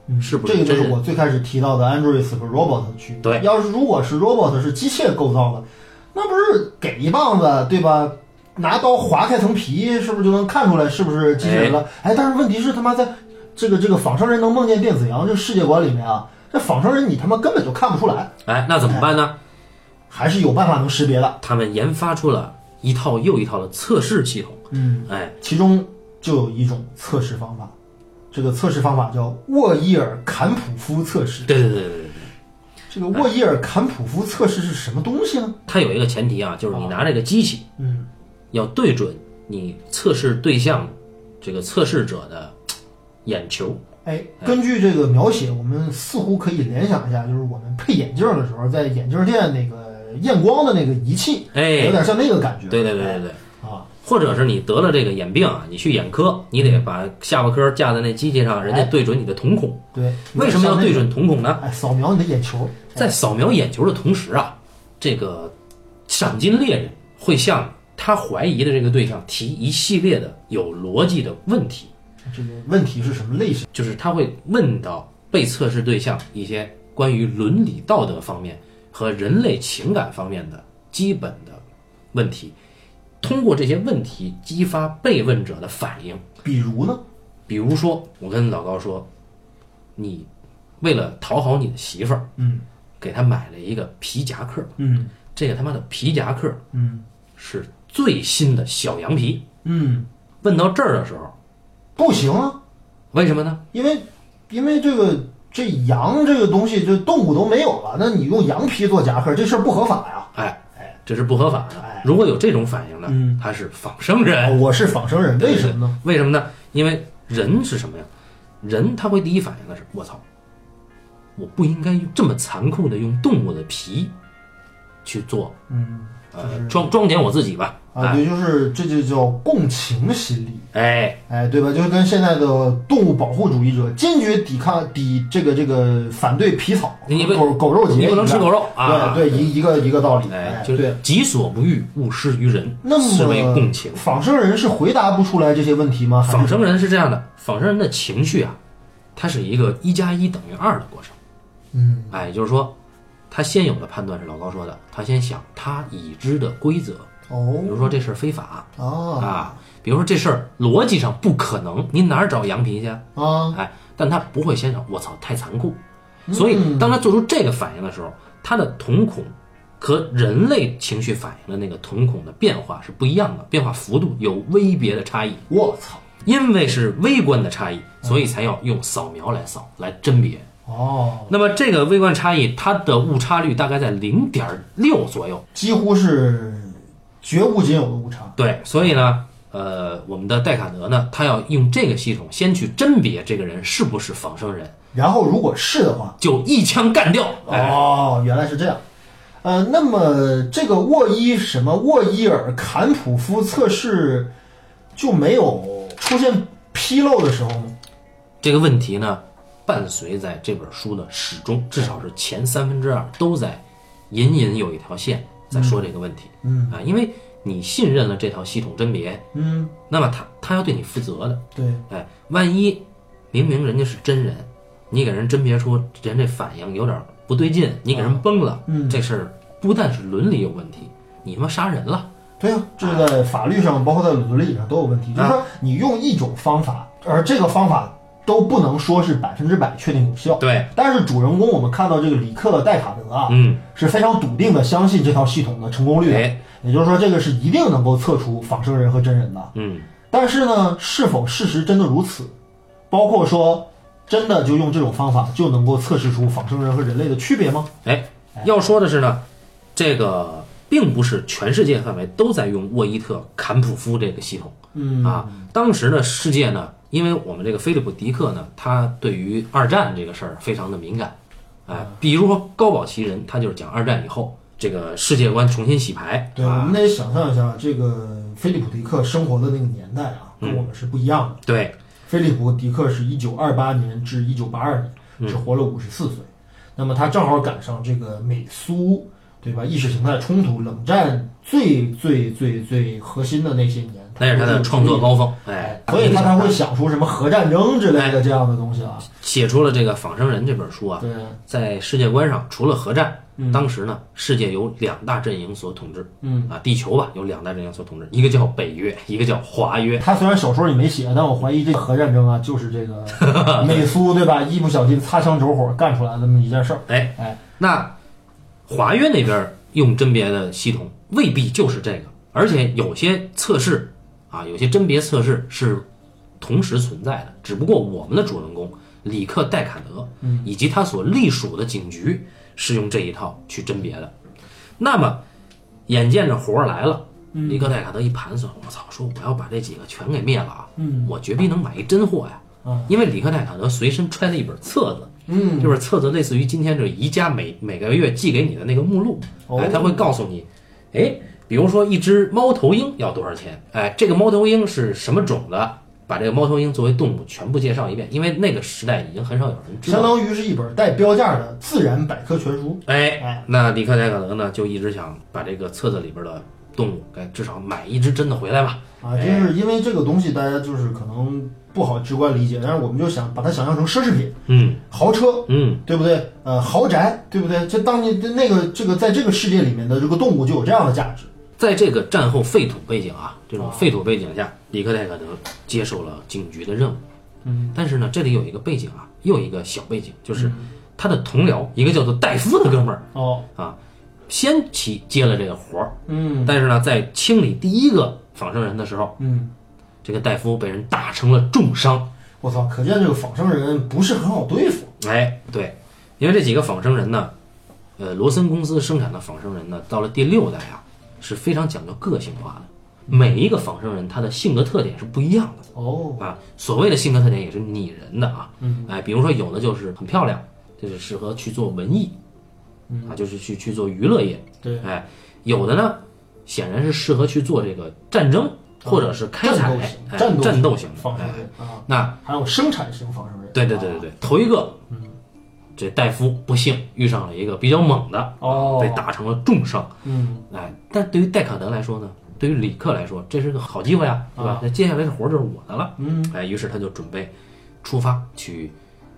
嗯是不是这个就是我最开始提到的 Androids 和 Robot 的区别。对要是如果是 Robot 是机械构造的，那不是给一棒子对吧？拿刀划开层皮，是不是就能看出来是不是机器人了？哎，但是问题是他妈在这个这个仿生人能梦见电子羊这世界观里面啊，这仿生人你他妈根本就看不出来，哎，那怎么办呢？还是有办法能识别的。他们研发出了一套又一套的测试系统，嗯，哎，其中就有一种测试方法，这个测试方法叫沃伊尔坎普夫测试。对对对对对对，这个沃伊尔坎普夫测试是什么东西呢？它有一个前提啊，就是你拿这个机器嗯，要对准你测试对象这个测试者的眼球，哎，根据这个描写，我们似乎可以联想一下，就是我们配眼镜的时候，在眼镜店那个验光的那个仪器，哎有哎，点像那个感觉。对对对对对。啊，或者是你得了这个眼病啊，你去眼科，你得把下巴颏架在那机器上，人家对准你的瞳孔。对，为什么要对准瞳孔呢？那个？哎，扫描你的眼球，在扫描眼球的同时啊，这个赏金猎人会向他怀疑的这个对象提一系列的有逻辑的问题，这个问题是什么类型？就是他会问到被测试对象一些关于伦理道德方面和人类情感方面的基本的问题，通过这些问题激发被问者的反应。比如呢？比如说，我跟老高说，你为了讨好你的媳妇儿，嗯给她买了一个皮夹克，嗯这个他妈的皮夹克嗯是最新的小羊皮。嗯，问到这儿的时候，不行啊，为什么呢？因为因为这个这羊这个东西，这动物都没有了，那你用羊皮做夹克，这事儿不合法呀。哎，这是不合法的哎。如果有这种反应呢，嗯他是仿生人。我是仿生人，为什么呢？为什么呢？因为人是什么呀？人他会第一反应的是，我操，我不应该用这么残酷的用动物的皮去做，嗯呃，装装点我自己吧。啊，对，就是这就叫共情心理。哎，哎，对吧？就是跟现在的动物保护主义者坚决抵抗、抵这个这个反对皮草、狗狗肉节你不能吃狗肉啊！对对，一一个一个道理。哎，哎，就是对。己所不欲，勿施于人，那是为么共情。仿生人是回答不出来这些问题吗？仿生人是这样的，仿生人的情绪啊，它是一个一加一等于二的过程。嗯哎，也就是说，他先有的判断是老高说的，他先想他已知的规则，哦比如说这事儿非法啊啊，比如说这事儿逻辑上不可能，你哪儿找羊皮去啊？啊哎，但他不会先想我操太残酷，所以当他做出这个反应的时候，他的瞳孔和人类情绪反应的那个瞳孔的变化是不一样的，变化幅度有微别的差异。我操因为是微观的差异，所以才要用扫描来扫来甄别。哦，那么这个微观差异，它的误差率大概在零点六左右。几乎是绝无仅有的误差。对，所以呢，呃，我们的戴卡德呢，他要用这个系统先去甄别这个人是不是仿生人，然后如果是的话，就一枪干掉。哎，哦，原来是这样。呃，那么这个沃伊什么沃伊尔坎普夫测试就没有出现纰漏的时候吗？这个问题呢，伴随在这本书的始终，至少是前三分之二都在隐隐有一条线在说这个问题。嗯啊，因为你信任了这套系统甄别，嗯，那么他他要对你负责的。对，哎，万一明明人家是真人，你给人甄别出人这反应有点不对劲，你给人崩了，嗯这事儿不但是伦理有问题，你他妈杀人了。对啊，这是在法律上，包括在伦理上都有问题。就是说，你用一种方法，而这个方法都不能说是百分之百确定有效。对，但是主人公我们看到这个里克戴卡德啊，嗯，是非常笃定的相信这套系统的成功率的，哎，也就是说，这个是一定能够测出仿生人和真人的。嗯，但是呢，是否事实真的如此？包括说，真的就用这种方法就能够测试出仿生人和人类的区别吗？哎，要说的是呢，这个并不是全世界范围都在用沃伊特坎普夫这个系统。嗯啊，当时呢，世界呢，因为我们这个菲利普迪克呢，他对于二战这个事儿非常的敏感，哎，比如说高保奇人，他就是讲二战以后这个世界观重新洗牌，对，我啊，们得想象一下，这个菲利普迪克生活的那个年代啊，跟我们是不一样的。对，菲利普迪克是一九二八年至一九八二年，只活了五十四岁。那么他正好赶上这个美苏对吧？意识形态冲突、冷战最最最最核心的那些年，那是他的创作高峰，哎哎，，所以他才会想出什么核战争之类的这样的东西啊。写出了这个《仿生人》这本书啊，对，在世界观上，除了核战，嗯当时呢，世界有两大阵营所统治，嗯，啊，地球吧有两大阵营所统治，一个叫北约，一个叫华约。他虽然小说里没写，但我怀疑这个核战争啊，就是这个 [LAUGHS] 美苏对吧？一不小心擦枪走火干出来的这么一件事儿。哎哎，那华约那边用甄别的系统未必就是这个，而且有些测试啊，有些甄别测试是同时存在的，只不过我们的主人公里克戴卡德，以及他所隶属的警局是用这一套去甄别的。那么，眼见着活儿来了，里克戴卡德一盘算，我操，说我要把这几个全给灭了啊，嗯我绝逼能买一真货呀。啊因为里克戴卡德随身揣了一本册子，嗯，这本册子类似于今天这宜家每每个月寄给你的那个目录，哦哎，他会告诉你，哎，比如说一只猫头鹰要多少钱，哎，这个猫头鹰是什么种的，把这个猫头鹰作为动物全部介绍一遍，因为那个时代已经很少有人知道。相当于是一本带标价的自然百科全书。哎哎，那李克戴卡德呢就一直想把这个册子里边的动物，该至少买一只真的回来吧。啊，就是因为这个东西，大家就是可能不好直观理解，但是我们就想把它想象成奢侈品、嗯豪车，嗯，对不对？呃，豪宅，对不对？这当年那个这个在这个世界里面的这个动物就有这样的价值。在这个战后废土背景啊，这种废土背景下，里克戴克德接受了警局的任务。嗯，但是呢，这里有一个背景啊，又一个小背景，就是他的同僚，一个叫做戴夫的哥们儿哦，啊，先期接了这个活儿，嗯。但是呢，在清理第一个仿生人的时候，嗯，这个戴夫被人打成了重伤。我操，可见这个仿生人不是很好对付。哎，对，因为这几个仿生人呢，呃，罗森公司生产的仿生人呢，到了第六代啊，是非常讲究个性化的。每一个仿生人他的性格特点是不一样的哦，啊，所谓的性格特点也是拟人的啊，嗯，哎，比如说有的就是很漂亮，就是适合去做文艺，啊，就是去去做娱乐业，对，哎，有的呢，显然是适合去做这个战争或者是开采，哎战斗型战斗型的，仿生哎，人。啊，那还有生产型仿生人。对对对对对，头一个，这戴夫不幸遇上了一个比较猛的，哦被打成了重伤。嗯，哎，但对于戴卡德来说呢，对于里克来说，这是个好机会啊，对吧啊？那接下来的活就是我的了。嗯，哎，于是他就准备出发去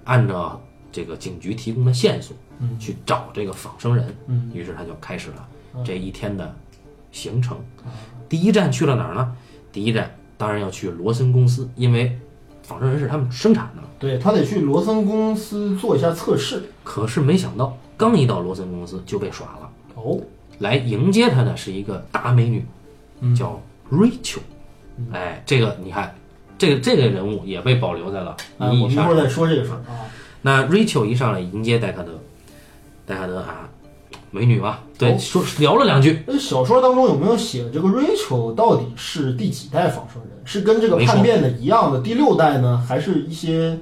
按照这个警局提供的线索，嗯去找这个仿生人。嗯，于是他就开始了这一天的行程。第一站去了哪儿呢？第一站当然要去罗森公司，因为仿生人是他们生产的。对他得去罗森公司做一下测试。可是没想到，刚一到罗森公司就被耍了。哦，来迎接他的是一个大美女，叫 Rachel。哎，这个你看，这个这个人物也被保留在了啊，《银翼杀手我们一会儿》。再说这个事儿啊。那 Rachel 一上来迎接戴卡德，戴卡德啊，美女吧，对，哦说聊了两句，那小说当中有没有写这个 Rachel 到底是第几代仿生人？是跟这个叛变的一样的第六代呢，还是一些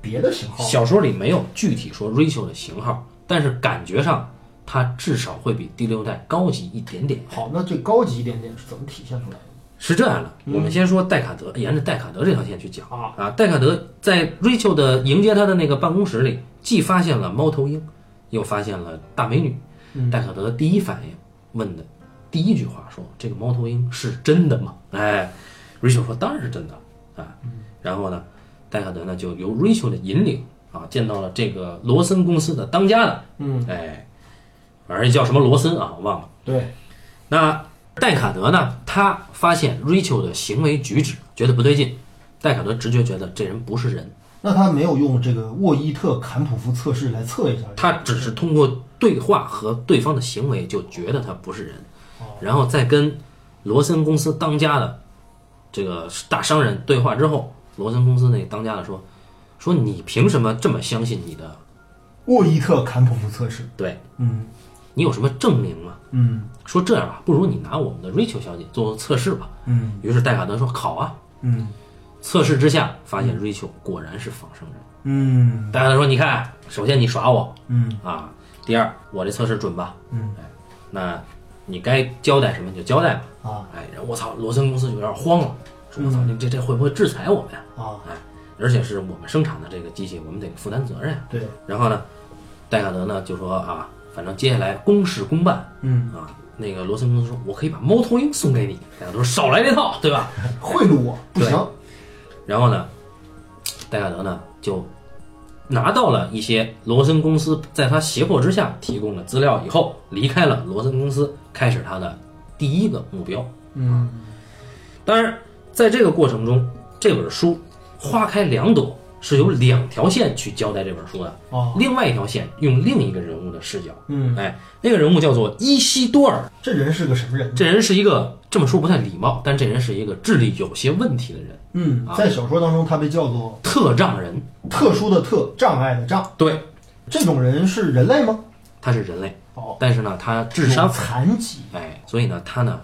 别的型号？小说里没有具体说 Rachel 的型号，但是感觉上它至少会比第六代高级一点点。好，那最高级一点点是怎么体现出来的？是这样的，我们先说戴卡德，沿着戴卡德这条线去讲啊啊。戴卡德在 Rachel 的迎接他的那个办公室里，既发现了猫头鹰，又发现了大美女。戴卡德第一反应问的第一句话说：“这个猫头鹰是真的吗？”哎，Rachel 说：“当然是真的啊。”然后呢，戴卡德呢就由 Rachel 的引领啊，见到了这个罗森公司的当家的，嗯，哎，反正叫什么罗森啊，我忘了。对，那戴卡德呢？他发现 Rachel 的行为举止觉得不对劲，戴卡德直觉觉得这人不是人，那他没有用这个沃伊特坎普夫测试来测一下，他只是通过对话和对方的行为就觉得他不是人，然后再跟罗森公司当家的这个大商人对话之后，罗森公司那个当家的说说你凭什么这么相信你的？沃伊特坎普夫测试。对嗯你有什么证明吗？嗯说这样吧，不如你拿我们的 Rachel 小姐做做测试吧。嗯于是戴卡德说好啊。嗯测试之下，发现 Rachel 果然是仿生人。嗯戴卡德说：“你看，首先你耍我嗯啊，第二，我这测试准吧？嗯哎，那你该交代什么你就交代吧。啊哎，然后我操，罗森公司就有点慌了，说我操，你这这会不会制裁我们呀？啊，哎，而且是我们生产的这个机器，我们得负担责任。对，然后呢，戴卡德呢就说啊，反正接下来公事公办嗯，啊。那个罗森公司说，我可以把猫头鹰送给你。戴卡德说少来这套，对吧？[LAUGHS] 贿赂我不行。然后呢，戴卡德呢就拿到了一些罗森公司在他胁迫之下提供的资料以后，离开了罗森公司，开始他的第一个目标。嗯当然，在这个过程中，这本书花开两朵，是由两条线去交代这本书的。哦另外一条线用另一个人物的视角，嗯，哎，那个人物叫做伊西多尔。这人是个什么人？这人是一个这么说不太礼貌，但这人是一个智力有些问题的人，嗯，在小说当中他被叫做特障人。特殊的特，障碍的障。对，这种人是人类吗？他是人类，哦，但是呢，他智商残疾，哎，所以呢，他呢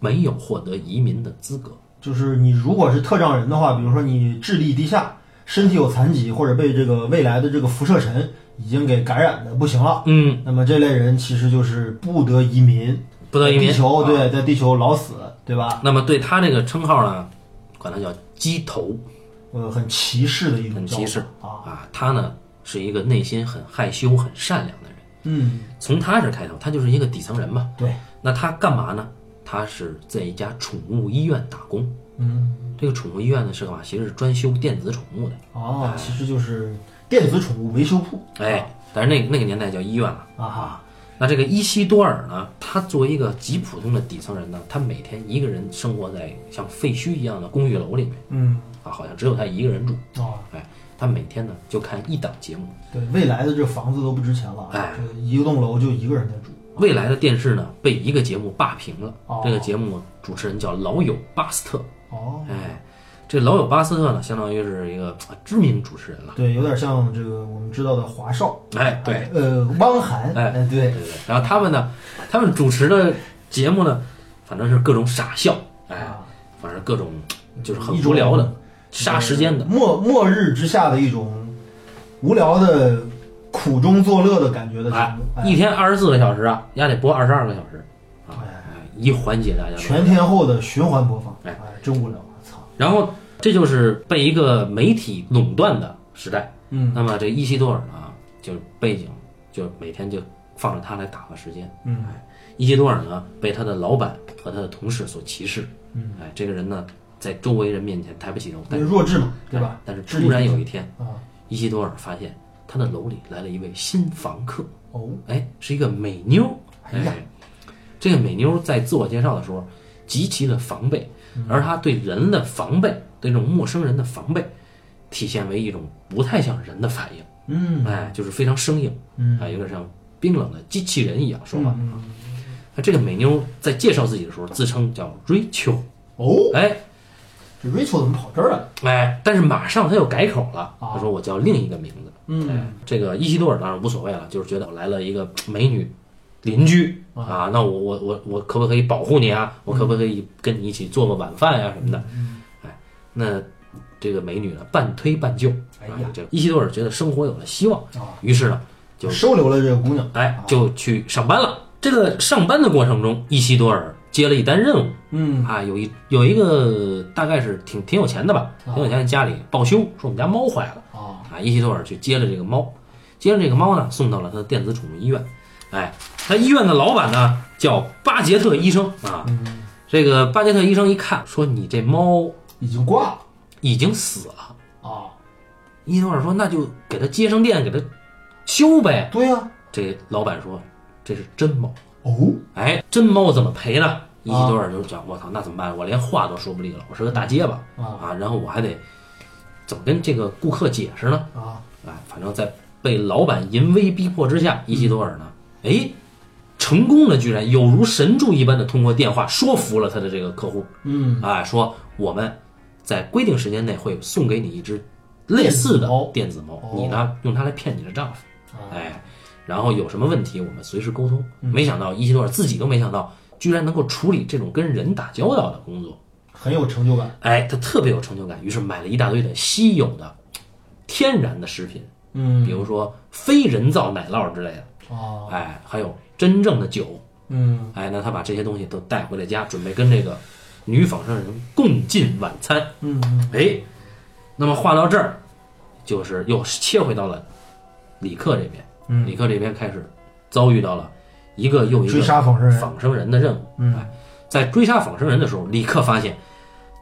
没有获得移民的资格。就是你如果是特障人的话，比如说你智力低下，身体有残疾，或者被这个未来的这个辐射尘已经给感染的不行了，嗯，那么这类人其实就是不得移民，不得移民。地球啊对，在地球老死，对吧？那么对他这个称号呢，管他叫鸡头呃，很歧视的一种歧视法啊，啊。他呢是一个内心很害羞、很善良的人。嗯，从他这开头，他就是一个底层人嘛。对，那他干嘛呢？他是在一家宠物医院打工。嗯，这个宠物医院呢是干嘛？其实是专修电子宠物的。哦，其实就是电子宠物维修铺。哎，但是那个那个年代叫医院了。啊哈，那这个伊西多尔呢，他作为一个极普通的底层人呢，他每天一个人生活在像废墟一样的公寓楼里面嗯，啊，好像只有他一个人住。哦，哎，他每天呢就看一档节目，对，未来的这房子都不值钱了，哎，这一栋楼就一个人在住。未来的电视呢被一个节目霸屏了。哦这个节目主持人叫老友巴斯特。哦，哎，这老友巴斯特呢，相当于是一个啊知名主持人了。对，有点像这个我们知道的华少，哎，对，呃，汪涵，哎对，对对对。然后他们呢，他们主持的节目呢，反正是各种傻笑，哎，啊，反正各种就是很无聊的、杀时间的。末末日之下的一种无聊的苦中作乐的感觉的节哎目，，哎一天二十四个小时啊，丫得播二十二个小时啊，哎哎，以缓解大家全天候的循环播放，哎哎，真无聊，操，然后这就是被一个媒体垄断的时代。嗯那么这伊西多尔呢，就是背景就每天就放着他来打发时间。嗯伊西多尔呢，被他的老板和他的同事所歧视。嗯，哎，这个人呢，在周围人面前抬不起头，但是弱智嘛，对吧？哎但是突然有一天，啊，伊西多尔发现他的楼里来了一位新房客。哦，哎，是一个美妞。哎呀，这个美妞在自我介绍的时候极其的防备，嗯而她对人的防备，对这种陌生人的防备，体现为一种不太像人的反应。嗯哎，就是非常生硬，嗯哎，有点像冰冷的机器人一样说话。啊那这个美妞在介绍自己的时候自称叫 Rachel，哦，哎这 Rachel 怎么跑这儿来了？哎，但是马上他又改口了，啊她说我叫另一个名字。嗯哎，这个伊西多尔当然无所谓了，就是觉得我来了一个美女邻居啊，那我我我我可不可以保护你啊？我可不可以跟你一起做个晚饭呀、什么的？哎，那这个美女呢，半推半就，哎呀啊，这个伊西多尔觉得生活有了希望，啊，于是呢，就收留了这个姑娘，哎就去上班了。这个上班的过程中，伊西多尔接了一单任务嗯啊，有一有一个大概是挺挺有钱的吧，挺有钱的家里报修，说我们家猫坏了。啊，啊，伊西多尔去接了这个猫，接了这个猫呢，送到了他的电子宠物医院。哎，他医院的老板呢叫巴杰特医生啊。这个巴杰特医生一看，说你这猫已经挂了已经死了。啊，伊西多尔说那就给他接上电，给他修呗。对呀，这老板说这是真猫。哦，哎，真猫怎么赔呢？伊西多尔就讲，我操，那怎么办？我连话都说不利了，我是个大结巴。啊。啊，然后我还得怎么跟这个顾客解释呢？啊，哎，反正在被老板淫威逼迫之下，伊西多尔呢，哎，成功了，居然有如神助一般的通过电话说服了他的这个客户，嗯，哎，说我们在规定时间内会送给你一只类似的电子猫。你呢用它来骗你的丈夫，啊。哎，然后有什么问题我们随时沟通。嗯。没想到伊西多尔自己都没想到，居然能够处理这种跟人打交道的工作。很有成就感，哎，他特别有成就感，于是买了一大堆的稀有的、天然的食品，嗯。比如说非人造奶酪之类的，哦，哎，还有真正的酒，嗯。哎，那他把这些东西都带回了家，准备跟这个女仿生人共进晚餐。嗯嗯。哎，那么话到这儿，就是又切回到了李克这边，嗯，李克这边开始遭遇到了一个又一个追个杀仿生人，仿生人的任务。嗯哎，在追杀仿生人的时候，李克发现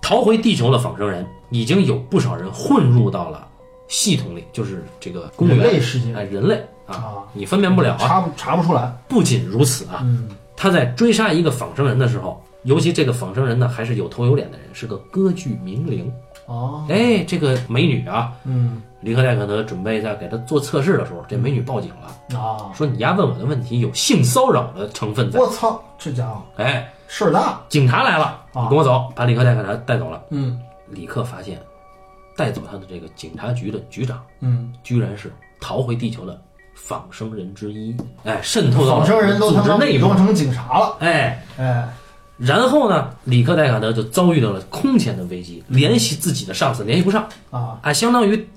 逃回地球的仿生人已经有不少人混入到了系统里，就是这个公园人，类世界哎，人类啊，啊，你分辨不了啊。查不查不出来，不仅如此啊，嗯他在追杀一个仿生人的时候，尤其这个仿生人呢，还是有头有脸的人，是个歌剧名伶。啊，哎，这个美女啊，嗯。里克戴克德准备在给他做测试的时候，这美女报警了，啊，说你丫问我的问题有性骚扰的成分在。我操，这家伙哎，事儿大，警察来了，啊。你跟我走，把里克戴克德带走了。嗯。李克发现，带走他的这个警察局的局长，嗯，居然是逃回地球的仿生人之一。哎，渗透到仿生人都组他妈织内装。成警察了，哎，哎，然后呢，里克戴卡德就遭遇到了空前的危机，联系自己的上司联系不上，啊，啊，相当于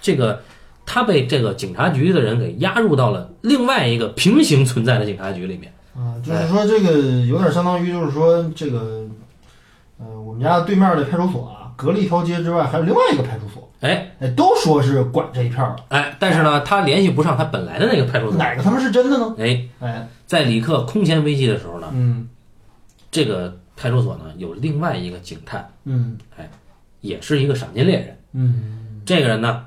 这个他被这个警察局的人给押入到了另外一个平行存在的警察局里面。啊，就是说这个有点相当于就是说这个，呃，我们家对面的派出所啊，隔了一条街之外还有另外一个派出所，哎。哎，都说是管这一片儿的，哎，但是呢，他联系不上他本来的那个派出所。哪个他妈是真的呢？哎，哎，在里克空前危机的时候呢，嗯这个派出所呢有另外一个警探，嗯哎也是一个赏金猎人。嗯这个人呢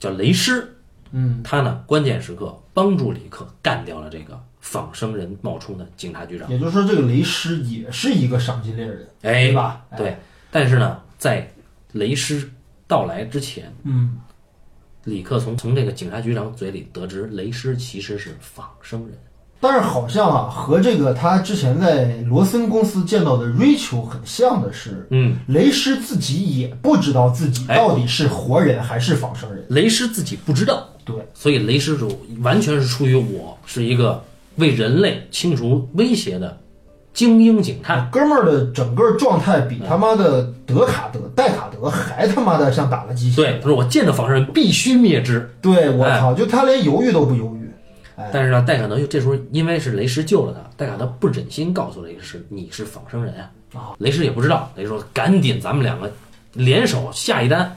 叫雷师，嗯，他呢关键时刻帮助李克干掉了这个仿生人冒充的警察局长。也就是说，这个雷师也是一个赏金猎人，哎对，吧？哎，对，但是呢，在雷师到来之前，嗯，李克从从这个警察局长嘴里得知，雷师其实是仿生人。但是好像啊，和这个他之前在罗森公司见到的 Rachel 很像的是，嗯，雷师自己也不知道自己哎到底是活人还是仿生人。雷师自己不知道，对，所以雷师主完全是出于我是一个为人类清除威胁的精英警探。哥们儿的整个状态比他妈的德卡德、戴卡德还他妈的像打了鸡血。对，他说我见到仿生人必须灭之。对，我哎操，就他连犹豫都不犹豫。哎，但是呢，戴卡德这时候因为是雷石救了他，戴卡德不忍心告诉雷石你是仿生人啊。啊雷石也不知道，雷师说赶紧咱们两个联手下一单，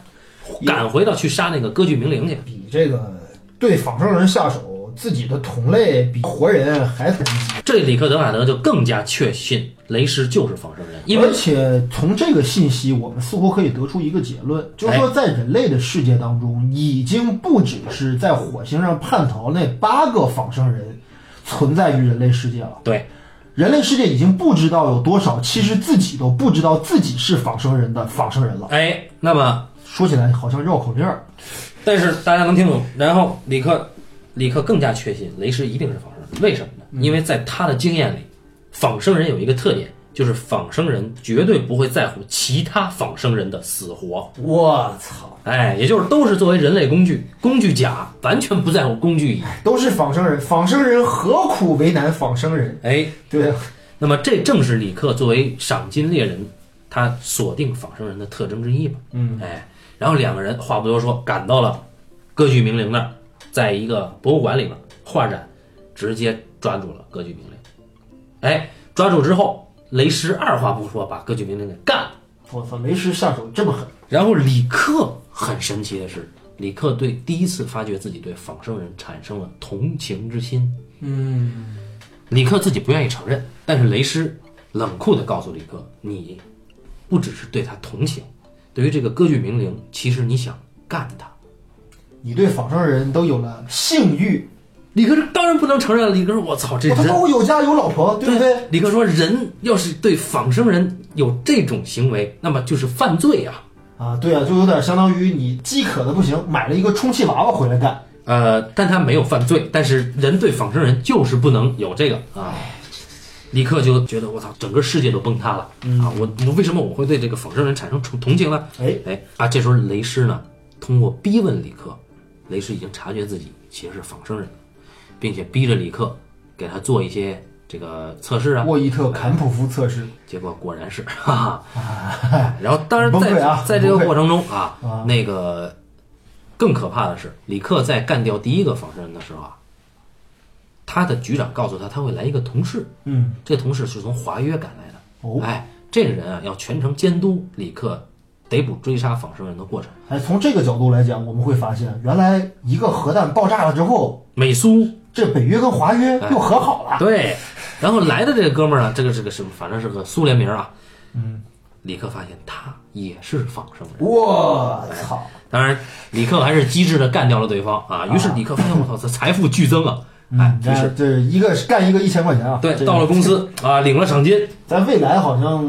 赶回到去杀那个歌剧名伶去。比这个对仿生人下手，自己的同类比活人还他妈这里里克德卡德就更加确信雷师就是仿生人，因为而且从这个信息，我们似乎可以得出一个结论，就是哎说，在人类的世界当中，已经不只是在火星上叛逃那八个仿生人存在于人类世界了。对人类世界已经不知道有多少其实自己都不知道自己是仿生人的仿生人了。哎，那么说起来好像绕口令儿。但是大家能听懂。然后李克，李克更加确信雷石一定是仿生人，为什么呢？因为在他的经验里，仿生人有一个特点，就是仿生人绝对不会在乎其他仿生人的死活。我操，哎，也就是都是作为人类工具，工具甲完全不在乎工具乙。都是仿生人，仿生人何苦为难仿生人？哎，对啊，那么这正是李克作为赏金猎人，他锁定仿生人的特征之一吧。嗯，哎，然后两个人话不多说，赶到了歌剧名伶那儿，在一个博物馆里边画展，直接抓住了歌剧名伶。哎，抓住之后，雷师二话不说把歌剧名伶给干了。我操，雷师下手这么狠。然后李克很神奇的是，李克对第一次发觉自己对仿生人产生了同情之心。嗯，李克自己不愿意承认，但是雷师冷酷的告诉李克：“你不只是对他同情，对于这个歌剧名伶，其实你想干他。你对仿生人都有了性欲，”李克当然不能承认了。李克说：“我操，这人我有家有老婆，对不对？？”李克说：“人要是对仿生人有这种行为，那么就是犯罪啊。啊，对啊，就有点相当于你饥渴的不行，买了一个充气娃娃回来干。呃，但他没有犯罪，但是人对仿生人就是不能有这个啊。李克就觉得我操，整个世界都崩塌了、啊！我我为什么我会对这个仿生人产生同同情呢？哎，哎啊，这时候雷师呢，通过逼问李克，雷士已经察觉自己其实是仿生人，并且逼着李克给他做一些这个测试啊，沃伊特坎普夫测试，结果果然是，[LAUGHS] 哈哈。然后当然在啊在这个过程中啊啊，那个更可怕的是，李克在干掉第一个仿生人的时候啊，他的局长告诉他他会来一个同事，嗯，这个同事是从华约赶来的。哦，哎，这个人啊要全程监督李克逮捕追杀仿生人的过程。哎，从这个角度来讲，我们会发现，原来一个核弹爆炸了之后，美苏这北约跟华约又和好了。对，然后来的这个哥们儿呢，这个这个是反正是个苏联名啊。嗯，李克发现他也是仿生人。我操！当然，李克还是机智的干掉了对方啊。于是李克发现，我操，这财富剧增啊！哎嗯，，于是这这一个是干一个一千块钱啊。对到了公司啊，领了赏金。在未来好像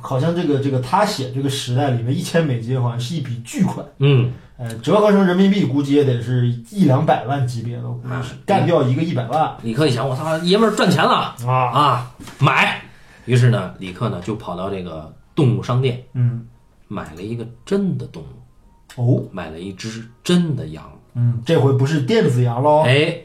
好像这个这个他写这个时代里面，一千美金好像是一笔巨款。嗯，呃，折合成人民币估计也得是一两百万级别的，我估计是干掉一个一百万李克一想，我操，爷们儿赚钱了啊！啊，买。于是呢，李克呢就跑到这个动物商店嗯，买了一个真的动物，哦，买了一只真的羊。嗯，这回不是电子羊喽，哎，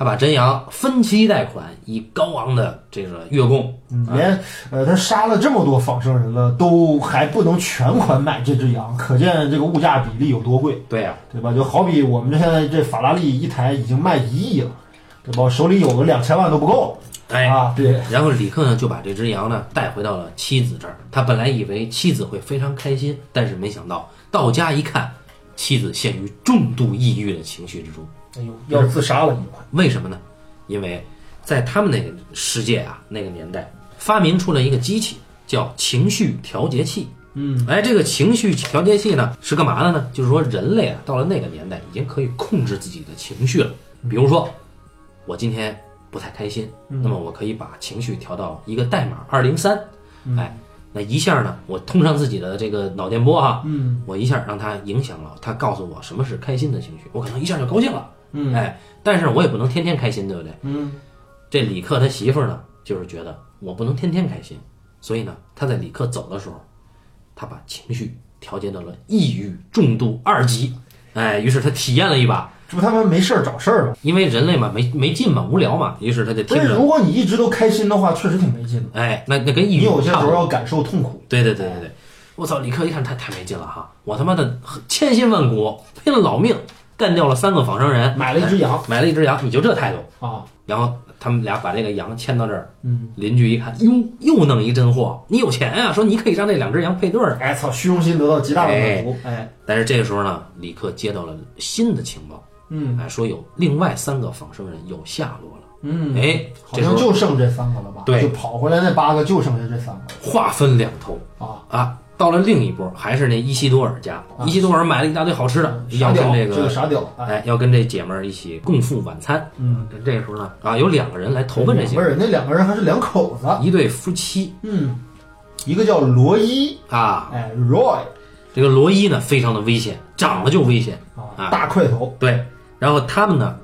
他把真羊分期贷款，以高昂的这个月供，嗯，连呃他杀了这么多仿生人了，都还不能全款买这只羊，可见这个物价比例有多贵，对呀、对吧？就好比我们这现在这法拉利一台已经卖一亿了，对吧？我手里有个两千万都不够哎，啊，对，然后李克呢就把这只羊呢带回到了妻子这儿。他本来以为妻子会非常开心，但是没想到到家一看，妻子陷于重度抑郁的情绪之中。哎呦，要自杀了你快，为什么呢？因为在他们那个世界啊，那个年代，发明出了一个机器，叫情绪调节器。嗯，哎，这个情绪调节器呢是干嘛的呢？就是说人类啊，到了那个年代，已经可以控制自己的情绪了。比如说，我今天不太开心，那么我可以把情绪调到一个代码二零三，哎，那一下呢，我通上自己的这个脑电波哈，嗯，我一下让它影响了，它告诉我什么是开心的情绪，我可能一下就高兴了，嗯，哎，但是我也不能天天开心，对不对？嗯，这李克他媳妇呢，就是觉得我不能天天开心，所以呢，他在李克走的时候，他把情绪调节到了抑郁重度二级，哎，于是他体验了一把，这不他妈没事儿找事儿吗？因为人类嘛没没劲嘛，无聊嘛，于是他就听着，[LAUGHS] 如果你一直都开心的话，确实挺没劲的。哎，那那跟抑郁你有些时候要感受痛苦。对对对对对，我操！李克一看太太没劲了哈，我他妈的千辛万苦拼了老命干掉了三个仿生人，买了一只羊买了一只羊，你就这态度？啊，然后他们俩把这个羊牵到这儿，嗯，邻居一看，哟，又弄一真货，你有钱啊、说你可以让这两只羊配对儿。哎操，虚荣心得到极大的满足。哎，但是这个时候呢，李克接到了新的情报，嗯哎，说有另外三个仿生人有下落了。嗯，哎，好像就剩这三个了吧？对就跑回来那八个就剩下这三个划分两头啊。啊。到了另一波，还是那伊西多尔家，啊伊西多尔买了一大堆好吃的，要，跟这个这个傻屌，哎，哎，要跟这姐们儿一起共赴晚餐。嗯，这个时候呢，啊，有两个人来投奔这些不是那两个人还是两口子，一对夫妻嗯，一个叫罗伊，啊。哎，Roy 这个罗伊呢，非常的危险，长得就危险。啊啊，大块头，对，然后他们呢，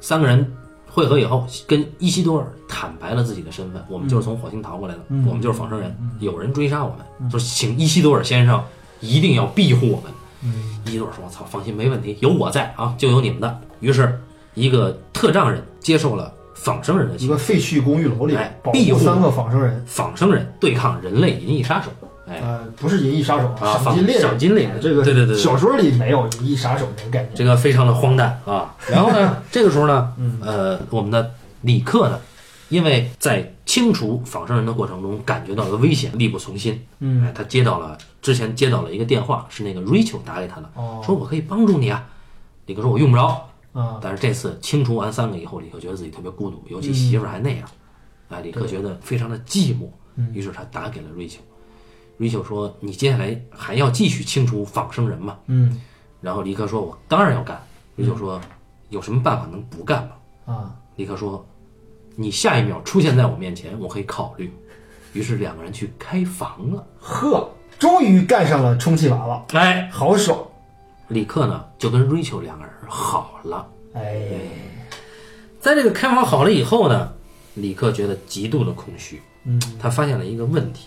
三个人会合以后，跟伊西多尔坦白了自己的身份，我们就是从火星逃过来的，嗯我们就是仿生人，有人追杀我们，就是请伊西多尔先生一定要庇护我们。嗯，伊西多尔说：“我操，放心，没问题，有我在啊，就有你们的。”于是，一个特障人接受了仿生人的一形个废弃公寓楼里庇护护三个仿生人，仿生人对抗人类银翼杀手。哎，呃，不是银翼杀手，啊赏金猎人，赏金猎人。哎这个对对对对。小说里没有银翼杀手这个概念，这个非常的荒诞啊。然后呢，[LAUGHS] 这个时候呢，嗯。呃，我们的李克呢，因为在清除仿生人的过程中感觉到了危险，力不从心。嗯哎，他接到了之前接到了一个电话，是那个 Rachel 打给他的，哦。说我可以帮助你啊。李克说：“我用不着。”啊，但是这次清除完三个以后，李克觉得自己特别孤独，尤其媳妇儿还那样，哎，李克觉得非常的寂寞，于是他打给了 Rachel。Rachel 说：“你接下来还要继续清除仿生人吗？”嗯然后李克说：“我当然要干。”瑞秋说：“有什么办法能不干吗啊，？”李克说：“你下一秒出现在我面前，我可以考虑。”于是两个人去开房了。呵，终于干上了充气娃娃，哎，好爽，李克呢就跟瑞秋两个人好了。哎，在这个开房好了以后呢，李克觉得极度的空虚。嗯他发现了一个问题，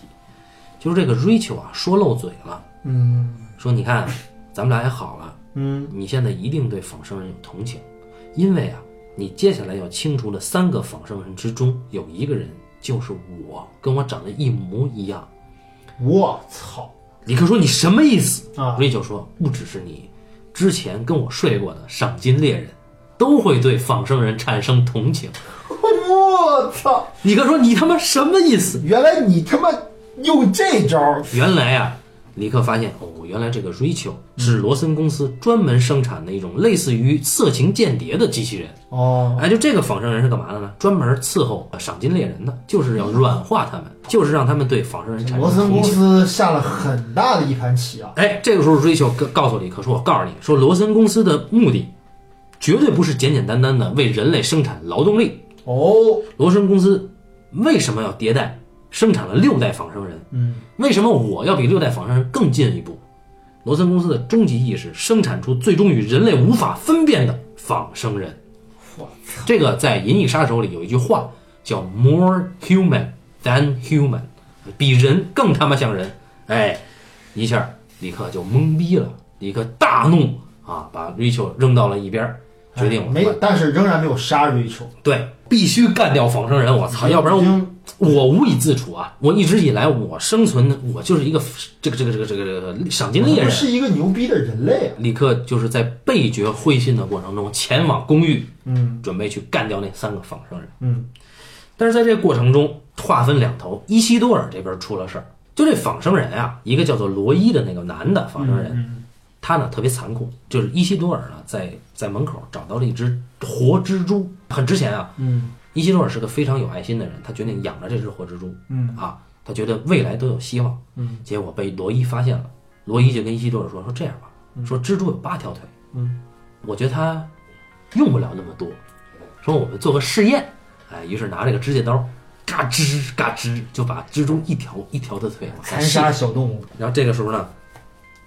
就是这个 Rachel 啊说漏嘴了，嗯说你看咱们俩也好了。嗯你现在一定对仿生人有同情，因为啊，你接下来要清除的三个仿生人之中，有一个人就是我，跟我长得一模一样。我操李克说：“你什么意思？”啊，瑞秋说：“不只是你，之前跟我睡过的赏金猎人，都会对仿生人产生同情。[LAUGHS] 我操，”李克说：“你他妈什么意思原来你他妈用这招儿？”原来啊，李克发现哦，原来这个 Rachel 是罗森公司专门生产的一种类似于色情间谍的机器人。哦，哎，就这个仿生人是干嘛的呢？专门伺候赏金猎人的，就是要软化他们，就是让他们对仿生人产生罗森公情。司下了很大的一盘棋啊，哎，这个时候 Rachel 告告诉李克说：“我告诉你说，罗森公司的目的绝对不是简简单单的为人类生产劳动力。哦，罗森公司为什么要迭代，生产了六代仿生人？嗯，为什么我要比六代仿生人更进一步？罗森公司的终极意识，生产出最终与人类无法分辨的仿生人。我操，这个在《银翼杀手》里有一句话叫 “more human than human”，比人更他妈像人。哎，一下李克就懵逼了，李克大怒啊，把 Rachel 扔到了一边，决定哎没，但是仍然没有杀 Rachel，对必须干掉仿生人。我操，要不然我我无以自处啊！我一直以来我生存，我就是一个这个这个这个这个这个赏金猎人。我是一个牛逼的人类啊，李克就是在被觉灰心的过程中前往公寓，嗯准备去干掉那三个仿生人。嗯但是在这个过程中，划分两头，伊西多尔这边出了事儿。就这仿生人啊，一个叫做罗伊的那个男的仿生人，嗯他呢特别残酷，就是伊西多尔呢在在门口找到了一只活蜘蛛，很值钱啊。嗯伊西多尔是个非常有爱心的人，他决定养着这只活蜘蛛。嗯啊，他觉得未来都有希望。嗯，结果被罗伊发现了。罗伊就跟伊西多尔说：“说这样吧，说蜘蛛有八条腿，嗯，我觉得它用不了那么多，说我们做个试验。哎，于是拿这个指甲刀，嘎吱嘎吱就把蜘蛛一条一条的腿。残杀小动物。然后这个时候呢，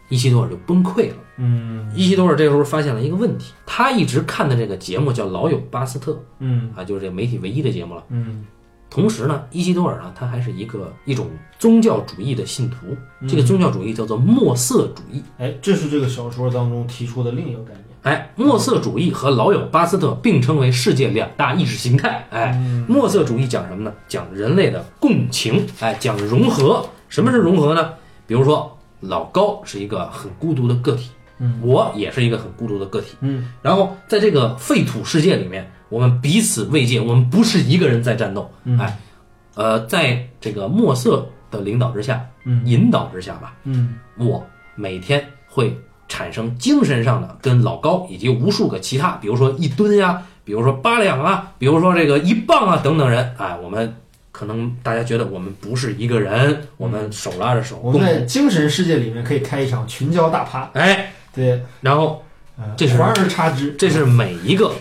伊西多尔就崩溃了。嗯伊西多尔这时候发现了一个问题，他一直看的这个节目叫《老友巴斯特嗯》啊，就是这媒体唯一的节目了。嗯同时呢，伊西多尔呢，他还是一个一种宗教主义的信徒。这个宗教主义叫做墨色主义。哎，这是这个小说当中提出的另一个概念。哎，墨色主义和老友巴斯特并称为世界两大意识形态。哎，墨色主义讲什么呢？讲人类的共情，哎，讲融合。什么是融合呢？比如说，老高是一个很孤独的个体，嗯，我也是一个很孤独的个体。嗯。然后在这个废土世界里面，我们彼此慰藉，我们不是一个人在战斗。哎，呃，在这个墨色的领导之下，嗯。引导之下吧，嗯。我每天会产生精神上的跟老高以及无数个其他，比如说一吨呀，比如说八两啊，比如说这个一磅啊等等人，哎，我们可能大家觉得我们不是一个人，我们手拉着手共我们在精神世界里面可以开一场群交大趴。哎，对，然后呃这是环而插之。这是每一个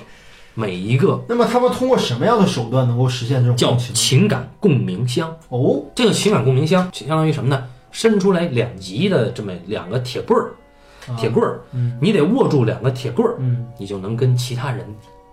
每一个那么他们通过什么样的手段能够实现这种叫情？感共鸣箱。哦，这个情感共鸣箱相当于什么呢？伸出来两极的这么两个铁棍儿，铁棍儿，嗯你得握住两个铁棍儿，嗯，你就能跟其他人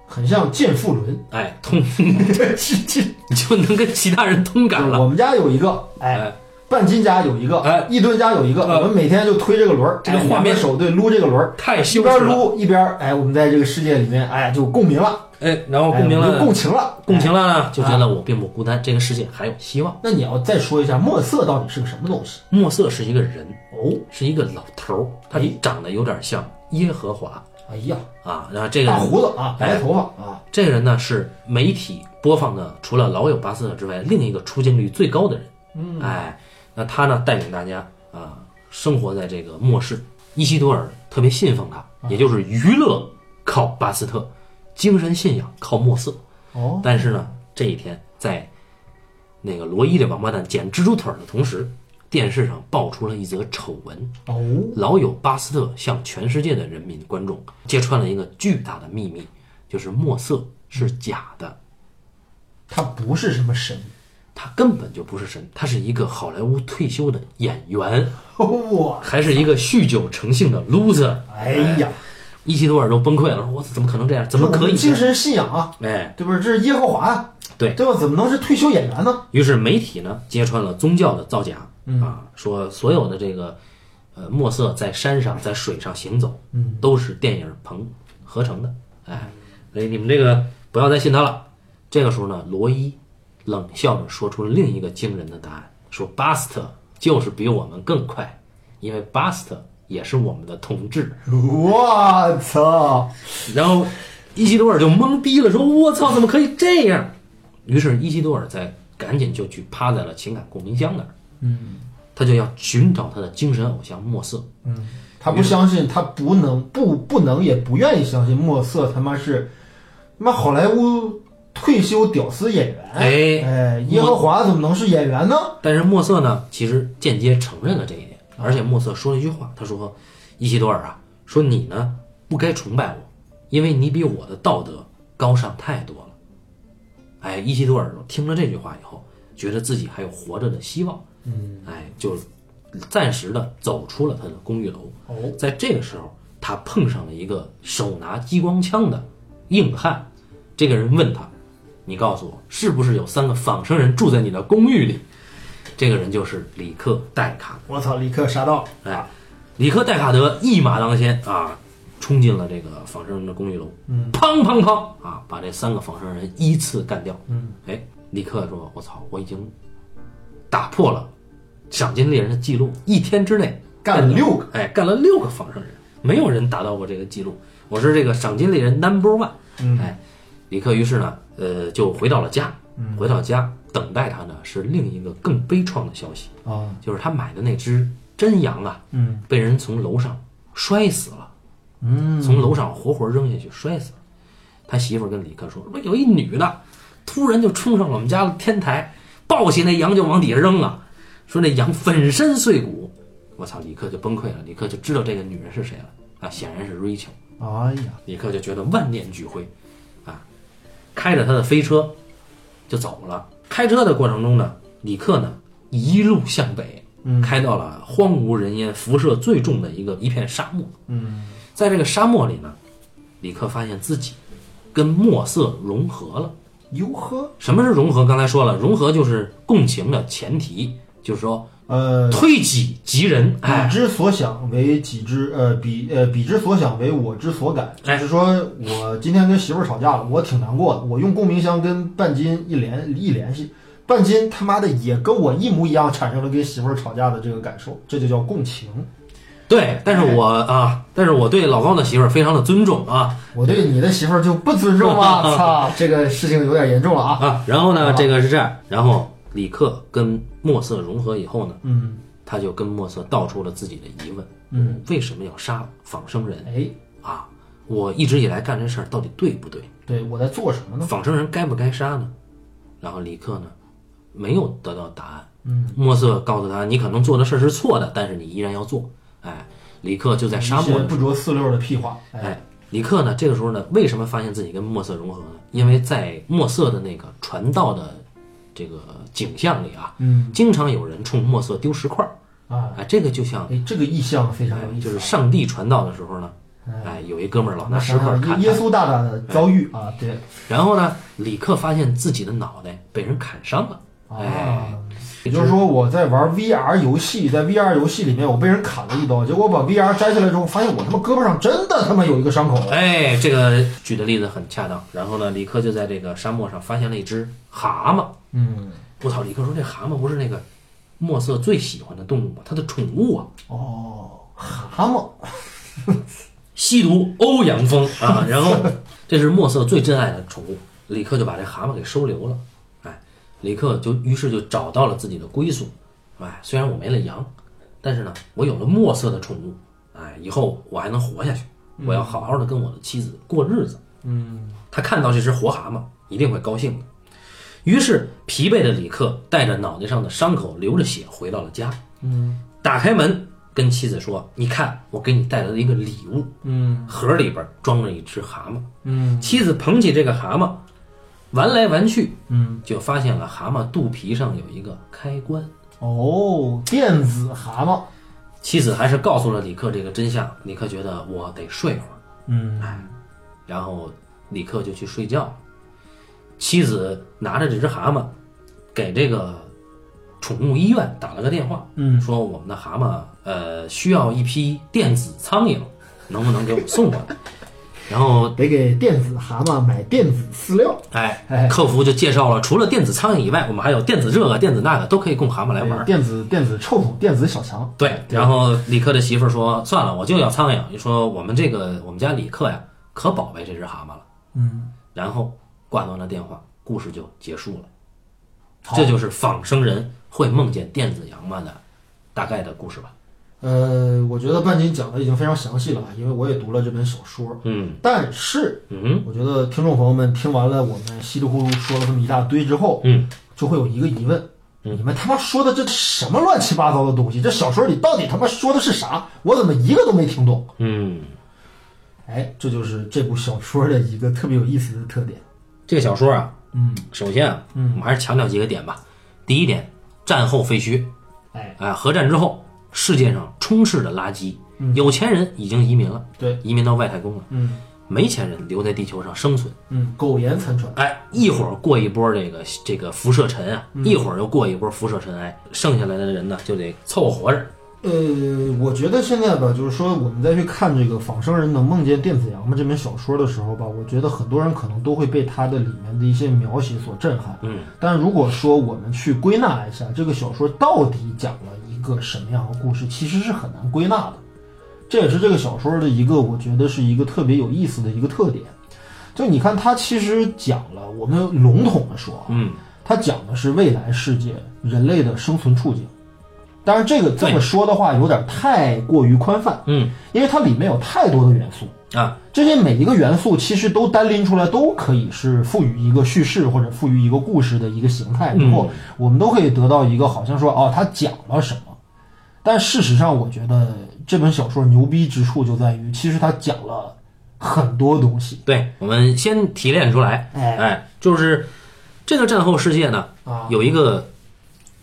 很像健腹轮。哎。通，[LAUGHS] 你就能跟其他人通感了。我们家有一个，哎，哎，半斤家有一个，哎。一吨家有一个，呃我们每天就推这个轮儿，哎这个画面。手对撸这个轮儿，太一边羞耻了。撸一边，哎，我们在这个世界里面，哎，就共鸣了，哎，然后哎共鸣了，就共情了，共情哎。了呢，就觉得我并不孤单，这个世界还有希望。那你要再说一下墨色到底是个什么东西？墨色是一个人，哦，是一个老头儿，他哎。长得有点像耶和华哎呀，啊。然后这个大胡子啊，哎白头发啊，这个人呢是媒体播放的除了老友巴斯特之外另一个出镜率最高的人。嗯，哎，那他呢带领大家啊生活在这个末世。伊西多尔特别信奉他，也就是娱乐靠巴斯特，精神信仰靠墨色。哦，但是呢，这一天在那个罗伊这王八蛋剪蜘蛛腿儿的同时，电视上爆出了一则丑闻。哦，老友巴斯特向全世界的人民观众揭穿了一个巨大的秘密，就是墨色是假的，他不是什么神，他根本就不是神，他是一个好莱坞退休的演员，[LAUGHS] 哇，还是一个酗酒成性的 loser。哎呀，伊西多尔都崩溃了，说：“我怎么可能这样？怎么可以精神信仰啊，？”哎，对不是？这是耶和华啊，对对吧？怎么能是退休演员呢？于是媒体呢揭穿了宗教的造假，嗯啊，说所有的这个呃墨色在山上在水上行走，嗯，都是电影棚合成的，哎，所以你们这个不要再信他了。这个时候呢，罗伊冷笑着说出了另一个惊人的答案，说巴斯特就是比我们更快，因为巴斯特也是我们的同志。[LAUGHS] 我操！然后伊西多尔就懵逼了，说：“我操，怎么可以这样？”于是伊西多尔在赶紧就去趴在了情感共鸣箱那儿，嗯他就要寻找他的精神偶像墨色。嗯，他不相信，他不能不不能也不愿意相信墨色他妈是他妈好莱坞退休屌丝演员。哎哎，耶和华怎么能是演员呢？但是墨色呢，其实间接承认了这一点，而且墨色说了一句话，他说：“伊西多尔啊，说你呢不该崇拜我，因为你比我的道德高尚太多了。”哎，伊西多尔听了这句话以后，觉得自己还有活着的希望，嗯，哎，就暂时的走出了他的公寓楼。哦，在这个时候，他碰上了一个手拿激光枪的硬汉。这个人问他：“你告诉我，是不是有三个仿生人住在你的公寓里？”这个人就是里克·戴卡。我操，里克杀到。哎，里克·戴卡德一马当先啊，冲进了这个仿生人的公寓楼，嗯，砰砰砰啊，把这三个仿生人依次干掉。嗯，哎，里克说：“我操，我已经打破了赏金猎人的记录，一天之内干了六个，哎，干了六个仿生人，没有人达到过这个记录。我是这个赏金猎人 number one。嗯哎，李克于是呢，呃，就回到了家。嗯回到家，等待他呢是另一个更悲怆的消息，啊，就是他买的那只真羊啊，嗯被人从楼上摔死了，嗯，从楼上活活扔下去摔死了。他媳妇儿跟李克说：“说有一女的突然就冲上了我们家的天台，抱起那羊就往底下扔啊，说那羊粉身碎骨。我操！李克就崩溃了，李克就知道这个女人是谁了啊，显然是 Rachel。哎呀，李克就觉得万念俱灰，啊，开着他的飞车就走了。开车的过程中呢，李克呢一路向北，嗯开到了荒无人烟、辐射最重的一个一片沙漠。嗯在这个沙漠里呢，李克发现自己跟墨色融合了。哟呵，什么是融合？刚才说了，融合就是共情的前提，就是说呃，推己及人。彼哎，之所想为己之，呃，彼呃彼之所想为我之所感。就哎是说我今天跟媳妇儿吵架了，我挺难过的。我用共鸣箱跟半斤一联一联系，半斤他妈的也跟我一模一样，产生了跟媳妇儿吵架的这个感受，这就叫共情。对，但是我啊，但是我对老高的媳妇儿非常的尊重啊我对你的媳妇儿就不尊重啊？[LAUGHS] 操，这个事情有点严重了啊！啊。然后呢，这个是这样，然后李克跟墨色融合以后呢，嗯他就跟墨色道出了自己的疑问：嗯，为什么要杀仿生人哎，啊？我一直以来干这事儿到底对不对？对我在做什么呢？仿生人该不该杀呢？然后李克呢，没有得到答案。嗯，墨色告诉他，你可能做的事儿是错的，但是你依然要做。哎，李克就在沙漠不着四六的屁话。哎，哎，李克呢，这个时候呢，为什么发现自己跟墨色融合呢？因为在墨色的那个传道的这个景象里啊，嗯经常有人冲墨色丢石块儿。啊，哎，这个就像哎，这个意象非常有意思啊，就是上帝传道的时候呢，哎，有一哥们儿老拿石块儿砍他，耶稣大大的遭遇啊，对然后呢，李克发现自己的脑袋被人砍伤了。啊哎，也就是说我在玩 VR 游戏，在 VR 游戏里面我被人砍了一刀，结果我把 VR 摘下来之后，发现我他妈胳膊上真的他妈有一个伤口。哎，这个举的例子很恰当。然后呢，李克就在这个沙漠上发现了一只蛤蟆。嗯，我操！李克说这蛤蟆不是那个墨色最喜欢的动物吗？他的宠物啊，哦，蛤蟆，[LAUGHS] 吸毒欧阳锋啊。然后这是墨色最珍爱的宠物，李克就把这蛤蟆给收留了。哎，李克就于是就找到了自己的归宿。哎，虽然我没了羊，但是呢，我有了墨色的宠物。哎，以后我还能活下去。我要好好的跟我的妻子过日子。嗯，他看到这只活蛤蟆，一定会高兴的。于是，疲惫的李克带着脑袋上的伤口，流着血回到了家。嗯打开门，跟妻子说：“你看，我给你带来了一个礼物，嗯盒里边装着一只蛤蟆。”嗯妻子捧起这个蛤蟆，玩来玩去，嗯，就发现了蛤蟆肚皮上有一个开关。哦，电子蛤蟆，妻子还是告诉了李克这个真相。李克觉得我得睡会儿，嗯然后李克就去睡觉。妻子拿着这只蛤蟆，给这个宠物医院打了个电话，嗯说我们的蛤蟆呃需要一批电子苍蝇，能不能给我们送过来？然后得给电子蛤蟆买电子饲料，哎哎，客服就介绍了，除了电子苍蝇以外，我们还有电子这个、电子那个，都可以供蛤蟆来玩。电子电子臭桶，电子小强，对，然后李克的媳妇儿说：“算了，我就要苍蝇。”你说我们这个我们家李克呀，可宝贝这只蛤蟆了。嗯，然后挂断了电话，故事就结束了。这就是仿生人会梦见电子羊吗的大概的故事吧。呃，我觉得半斤讲的已经非常详细了，因为我也读了这本小说。嗯但是，嗯我觉得听众朋友们听完了我们稀里糊涂说了这么一大堆之后，嗯，就会有一个疑问：嗯你们他妈说的这什么乱七八糟的东西？这小说里到底他妈说的是啥？我怎么一个都没听懂？嗯，哎，这就是这部小说的一个特别有意思的特点。这个小说啊，嗯首先啊，嗯我们还是强调几个点吧。第一点，战后废墟，哎，哎，核战之后，世界上充斥着垃圾，有钱人已经移民了，对，移民到外太空了，嗯没钱人留在地球上生存。嗯，苟延残喘。哎，一会儿过一波这个这个辐射尘啊，一会儿又过一波辐射尘埃，剩下来的人呢就得凑合活着。呃，我觉得现在吧，就是说我们再去看这个《仿生人能梦见电子羊吗》这本小说的时候吧，我觉得很多人可能都会被它的里面的一些描写所震撼。嗯，但如果说我们去归纳一下这个小说到底讲了一个什么样的故事，其实是很难归纳的。这也是这个小说的一个，我觉得是一个特别有意思的一个特点。就你看，它其实讲了，我们笼统的说啊，嗯，它讲的是未来世界人类的生存处境。当然，这个这么说的话有点太过于宽泛，嗯，因为它里面有太多的元素。啊，这些每一个元素其实都单拎出来，都可以是赋予一个叙事或者赋予一个故事的一个形态，然后我们都可以得到一个好像说哦，它讲了什么。但事实上，我觉得这本小说牛逼之处就在于，其实它讲了很多东西。对，我们先提炼出来，哎哎，就是这个战后世界呢，啊，有一个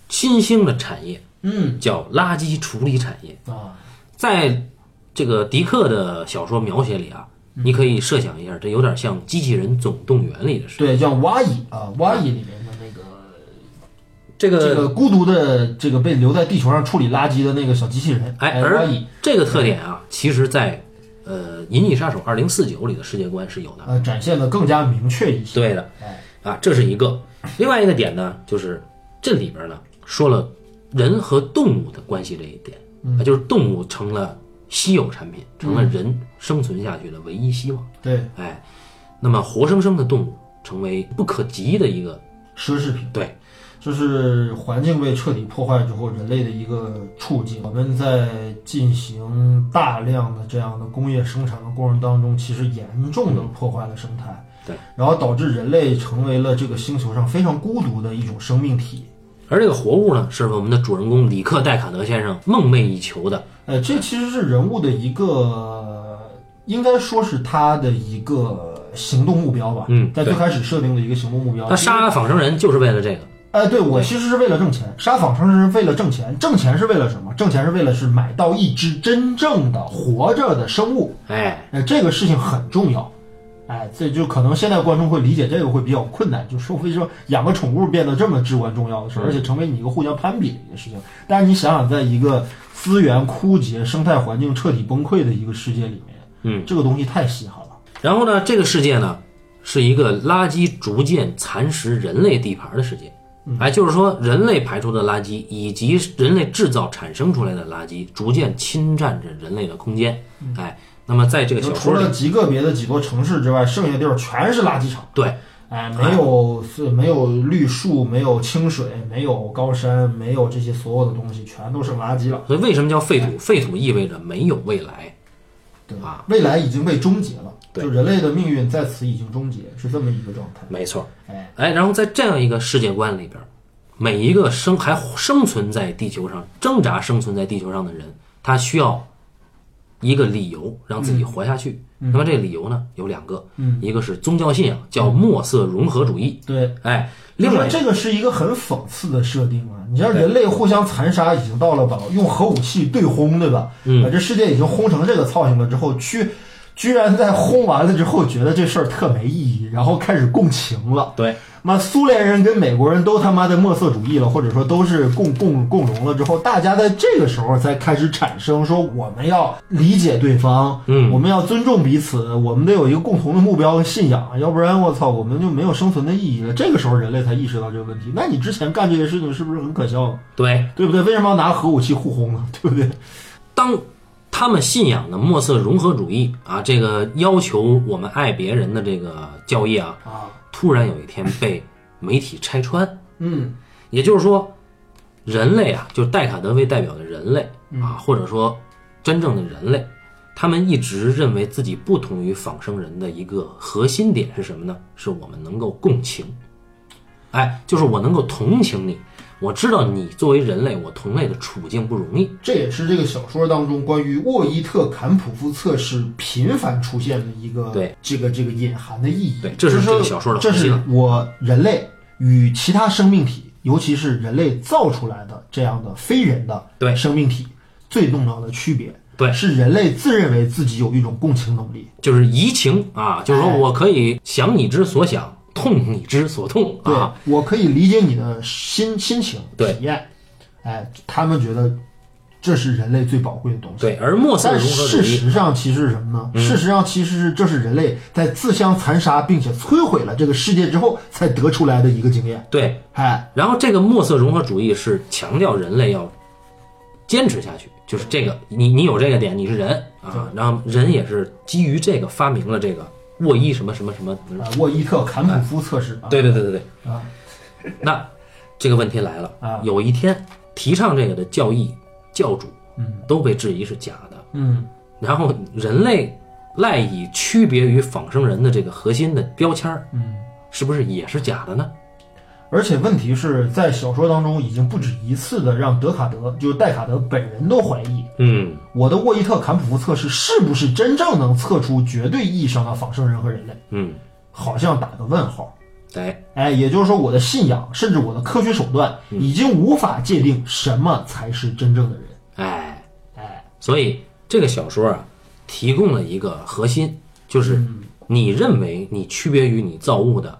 新兴的产业嗯叫垃圾处理产业。啊，在这个迪克的小说描写里啊，你可以设想一下，这有点像《机器人总动员》里的事。对，叫蛙蚁啊，蛙蚁里面这个这个孤独的这个被留在地球上处理垃圾的那个小机器人，哎，而蚁这个特点啊，其实在呃《银翼杀手二零四九》里的世界观是有的。呃展现的更加明确一些。对的，哎，啊，这是一个。另外一个点呢，就是这里边呢说了人和动物的关系这一点，啊，就是动物成了稀有产品，成了人生存下去的唯一希望。对，哎，那么活生生的动物成为不可及的一个奢侈品。对，这是环境被彻底破坏之后人类的一个处境。我们在进行大量的这样的工业生产的过程当中，其实严重的破坏了生态。对，然后导致人类成为了这个星球上非常孤独的一种生命体。而这个活物呢，是我们的主人公里克戴卡德先生梦寐以求的。呃，这其实是人物的一个，应该说是他的一个行动目标吧。嗯在最开始设定的一个行动目标。他杀仿生人就是为了这个。哎，对我其实是为了挣钱，杀仿生是为了挣钱，挣钱是为了什么？挣钱是为了是买到一只真正的活着的生物，哎，哎，这个事情很重要，哎，这就可能现在观众会理解这个会比较困难，就说为什么养个宠物变得这么至关重要的事，而且成为你一个互相攀比的一个事情。但是你想想，在一个资源枯竭、生态环境彻底崩溃的一个世界里面，嗯，这个东西太稀罕了。然后呢，这个世界呢，是一个垃圾逐渐蚕食人类地盘的世界。哎，就是说，人类排出的垃圾以及人类制造产生出来的垃圾，逐渐侵占着人类的空间。哎，那么在这个小除了，极个别的几座城市之外，剩下地儿全是垃圾场。对，哎，没有是没有绿树，没有清水，没有高山，没有这些所有的东西，全都是垃圾了。所以为什么叫废土？废土意味着没有未来。对吧，未来已经被终结了，对就人类的命运在此已经终结，是这么一个状态。没错。哎，哎，然后在这样一个世界观里边，每一个生还生存在地球上、挣扎生存在地球上的人，他需要一个理由让自己活下去。那么这个理由呢有两个，嗯一个是宗教信仰，叫墨色融合主义。对，哎，另另外外这个是一个很讽刺的设定啊！你像人类互相残杀，已经到了把用核武器对轰，对吧？嗯把这世界已经轰成这个操性了之后，居居然在轰完了之后，觉得这事儿特没意义，然后开始共情了。对，妈，苏联人跟美国人都他妈的墨色主义了，或者说都是共共共荣了之后，大家在这个时候才开始产生说我们要理解对方，嗯我们要尊重彼此，我们得有一个共同的目标和信仰，要不然我操，我们就没有生存的意义了。这个时候人类才意识到这个问题。那你之前干这些事情是不是很可笑？对，对不对？为什么要拿核武器互轰呢？对不对？当他们信仰的墨色融合主义啊，这个要求我们爱别人的这个教义啊，啊，突然有一天被媒体拆穿。嗯也就是说，人类啊，就是戴卡德为代表的人类啊，或者说真正的人类，他们一直认为自己不同于仿生人的一个核心点是什么呢？是我们能够共情，哎，就是我能够同情你，我知道你作为人类，我同类的处境不容易。这也是这个小说当中关于沃伊特坎普夫测试频繁出现的一个对这个这个隐含的意义。对这是这个小说的这是核心了我人类与其他生命体，尤其是人类造出来的这样的非人的对生命体最重要的区别。对是人类自认为自己有一种共情能力。就是移情啊，就是说哎我可以想你之所想，痛你之所痛啊。，我可以理解你的心心情体验。哎，他们觉得这是人类最宝贵的东西。对，而墨色但融合主义，事实上其实是什么呢？事实上其实是这是人类在自相残杀并且摧毁了这个世界之后才得出来的一个经验。对，哎，然后这个墨色融合主义是强调人类要坚持下去，就是这个你你有这个点，你是人啊，然后人也是基于这个发明了这个沃伊什么什么什么，啊，沃伊特坎普夫测试啊，对对对对对，啊，那这个问题来了啊。有一天提倡这个的教义教主嗯。都被质疑是假的，嗯。然后人类赖以区别于仿生人的这个核心的标签儿，嗯，是不是也是假的呢？而且问题是在小说当中已经不止一次的让德卡德，就是戴卡德本人都怀疑，嗯，我的沃伊特坎普夫测试是不是真正能测出绝对意义上的仿生人和人类，嗯，好像打个问号。哎，哎，也就是说，我的信仰甚至我的科学手段已经无法界定什么才是真正的人。哎，哎，所以这个小说啊，提供了一个核心，就是你认为你区别于你造物的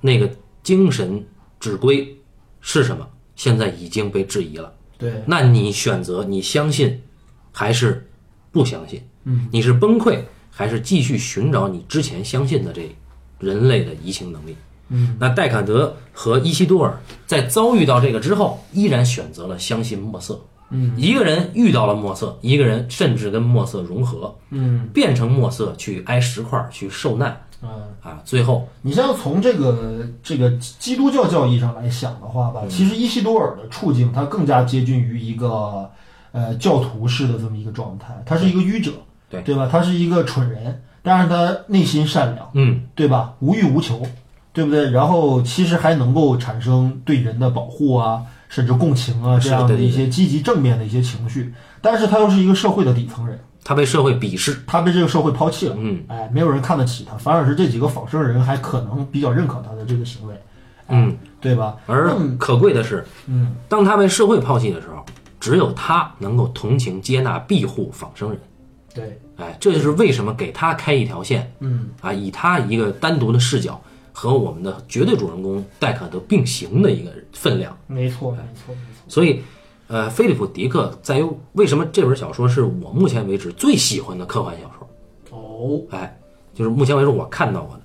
那个精神指归是什么，现在已经被质疑了。对，那你选择你相信还是不相信？嗯，你是崩溃还是继续寻找你之前相信的这人类的移情能力？嗯，那戴卡德和伊西多尔在遭遇到这个之后，依然选择了相信墨色。嗯，一个人遇到了墨色，一个人甚至跟墨色融合，嗯变成墨色去挨石块去受难啊。啊，最后你像从这个这个基督教教义上来想的话吧，其实伊西多尔的处境他更加接近于一个呃教徒式的这么一个状态，他是一个愚者，对对吧？他是一个蠢人，但是他内心善良，嗯对吧？无欲无求，对不对？然后其实还能够产生对人的保护啊，甚至共情啊这样的一些积极正面的一些情绪，但是他又是一个社会的底层人，他被社会鄙视，他被这个社会抛弃了。嗯哎，没有人看得起他，反而是这几个仿生人还可能比较认可他的这个行为，嗯，对吧？而可贵的是，嗯，当他被社会抛弃的时候，只有他能够同情、接纳、庇护仿生人。对，哎，这就是为什么给他开一条线嗯，啊，以他一个单独的视角和我们的绝对主人公戴克德并行的一个分量。没错，没错，没错。所以，呃，菲利普·迪克在于为什么这本小说是我目前为止最喜欢的科幻小说？哦，哎，就是目前为止我看到过的，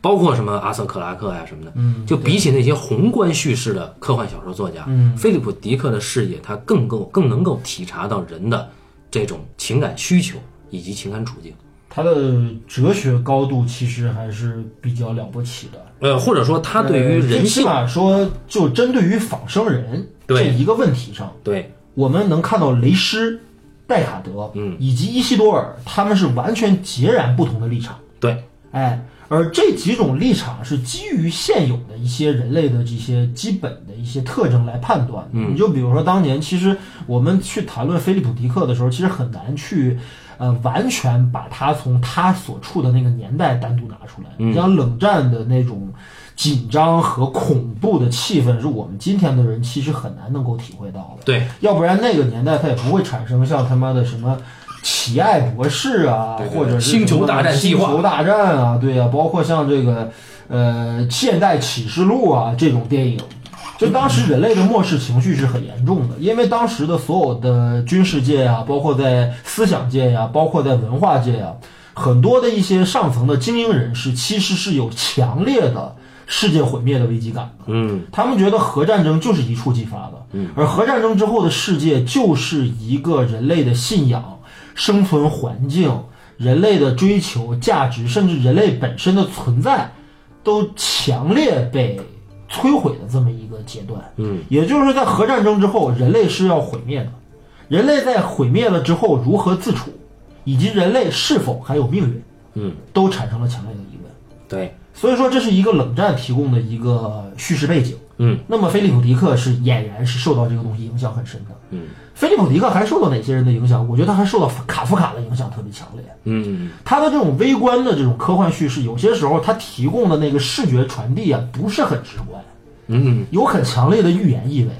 包括什么阿瑟·克拉克呀、什么的，嗯，就比起那些宏观叙事的科幻小说作家，嗯菲利普·迪克的视野，他更够更能够体察到人的这种情感需求以及情感处境。他的哲学高度其实还是比较了不起的。呃，或者说他对于呃最起人性，码说，就针对于仿生人这一个问题上，对，我们能看到雷诗、戴卡德，嗯，以及伊西多尔，他们是完全截然不同的立场。对，哎，而这几种立场是基于现有的一些人类的这些基本的一些特征来判断你就比如说，当年其实我们去谈论菲利普·迪克的时候，其实很难去。呃，完全把他从他所处的那个年代单独拿出来，嗯你像冷战的那种紧张和恐怖的气氛，是我们今天的人其实很难能够体会到的。对，要不然那个年代它也不会产生像他妈的什么奇爱博士啊，对对或者是星球大战计划星球大战啊，对啊，包括像这个呃现代启示录啊这种电影。就当时人类的漠视情绪是很严重的，因为当时的所有的军事界呀、包括在思想界呀、包括在文化界呀、很多的一些上层的精英人士，其实是有强烈的世界毁灭的危机感的。嗯，他们觉得核战争就是一触即发的，嗯，而核战争之后的世界就是一个人类的信仰、生存环境、人类的追求、价值，甚至人类本身的存在，都强烈被摧毁的这么一个阶段。嗯，也就是，在核战争之后，人类是要毁灭的。人类在毁灭了之后如何自处，以及人类是否还有命运，嗯，都产生了强烈的疑问。对，所以说，这是一个冷战提供的一个叙事背景。嗯那么，菲利普·迪克是俨然是受到这个东西影响很深的。嗯菲利普·迪克还受到哪些人的影响？我觉得他还受到卡夫卡的影响特别强烈。嗯他的这种微观的这种科幻叙事，有些时候他提供的那个视觉传递啊，不是很直观，嗯有很强烈的预言意味。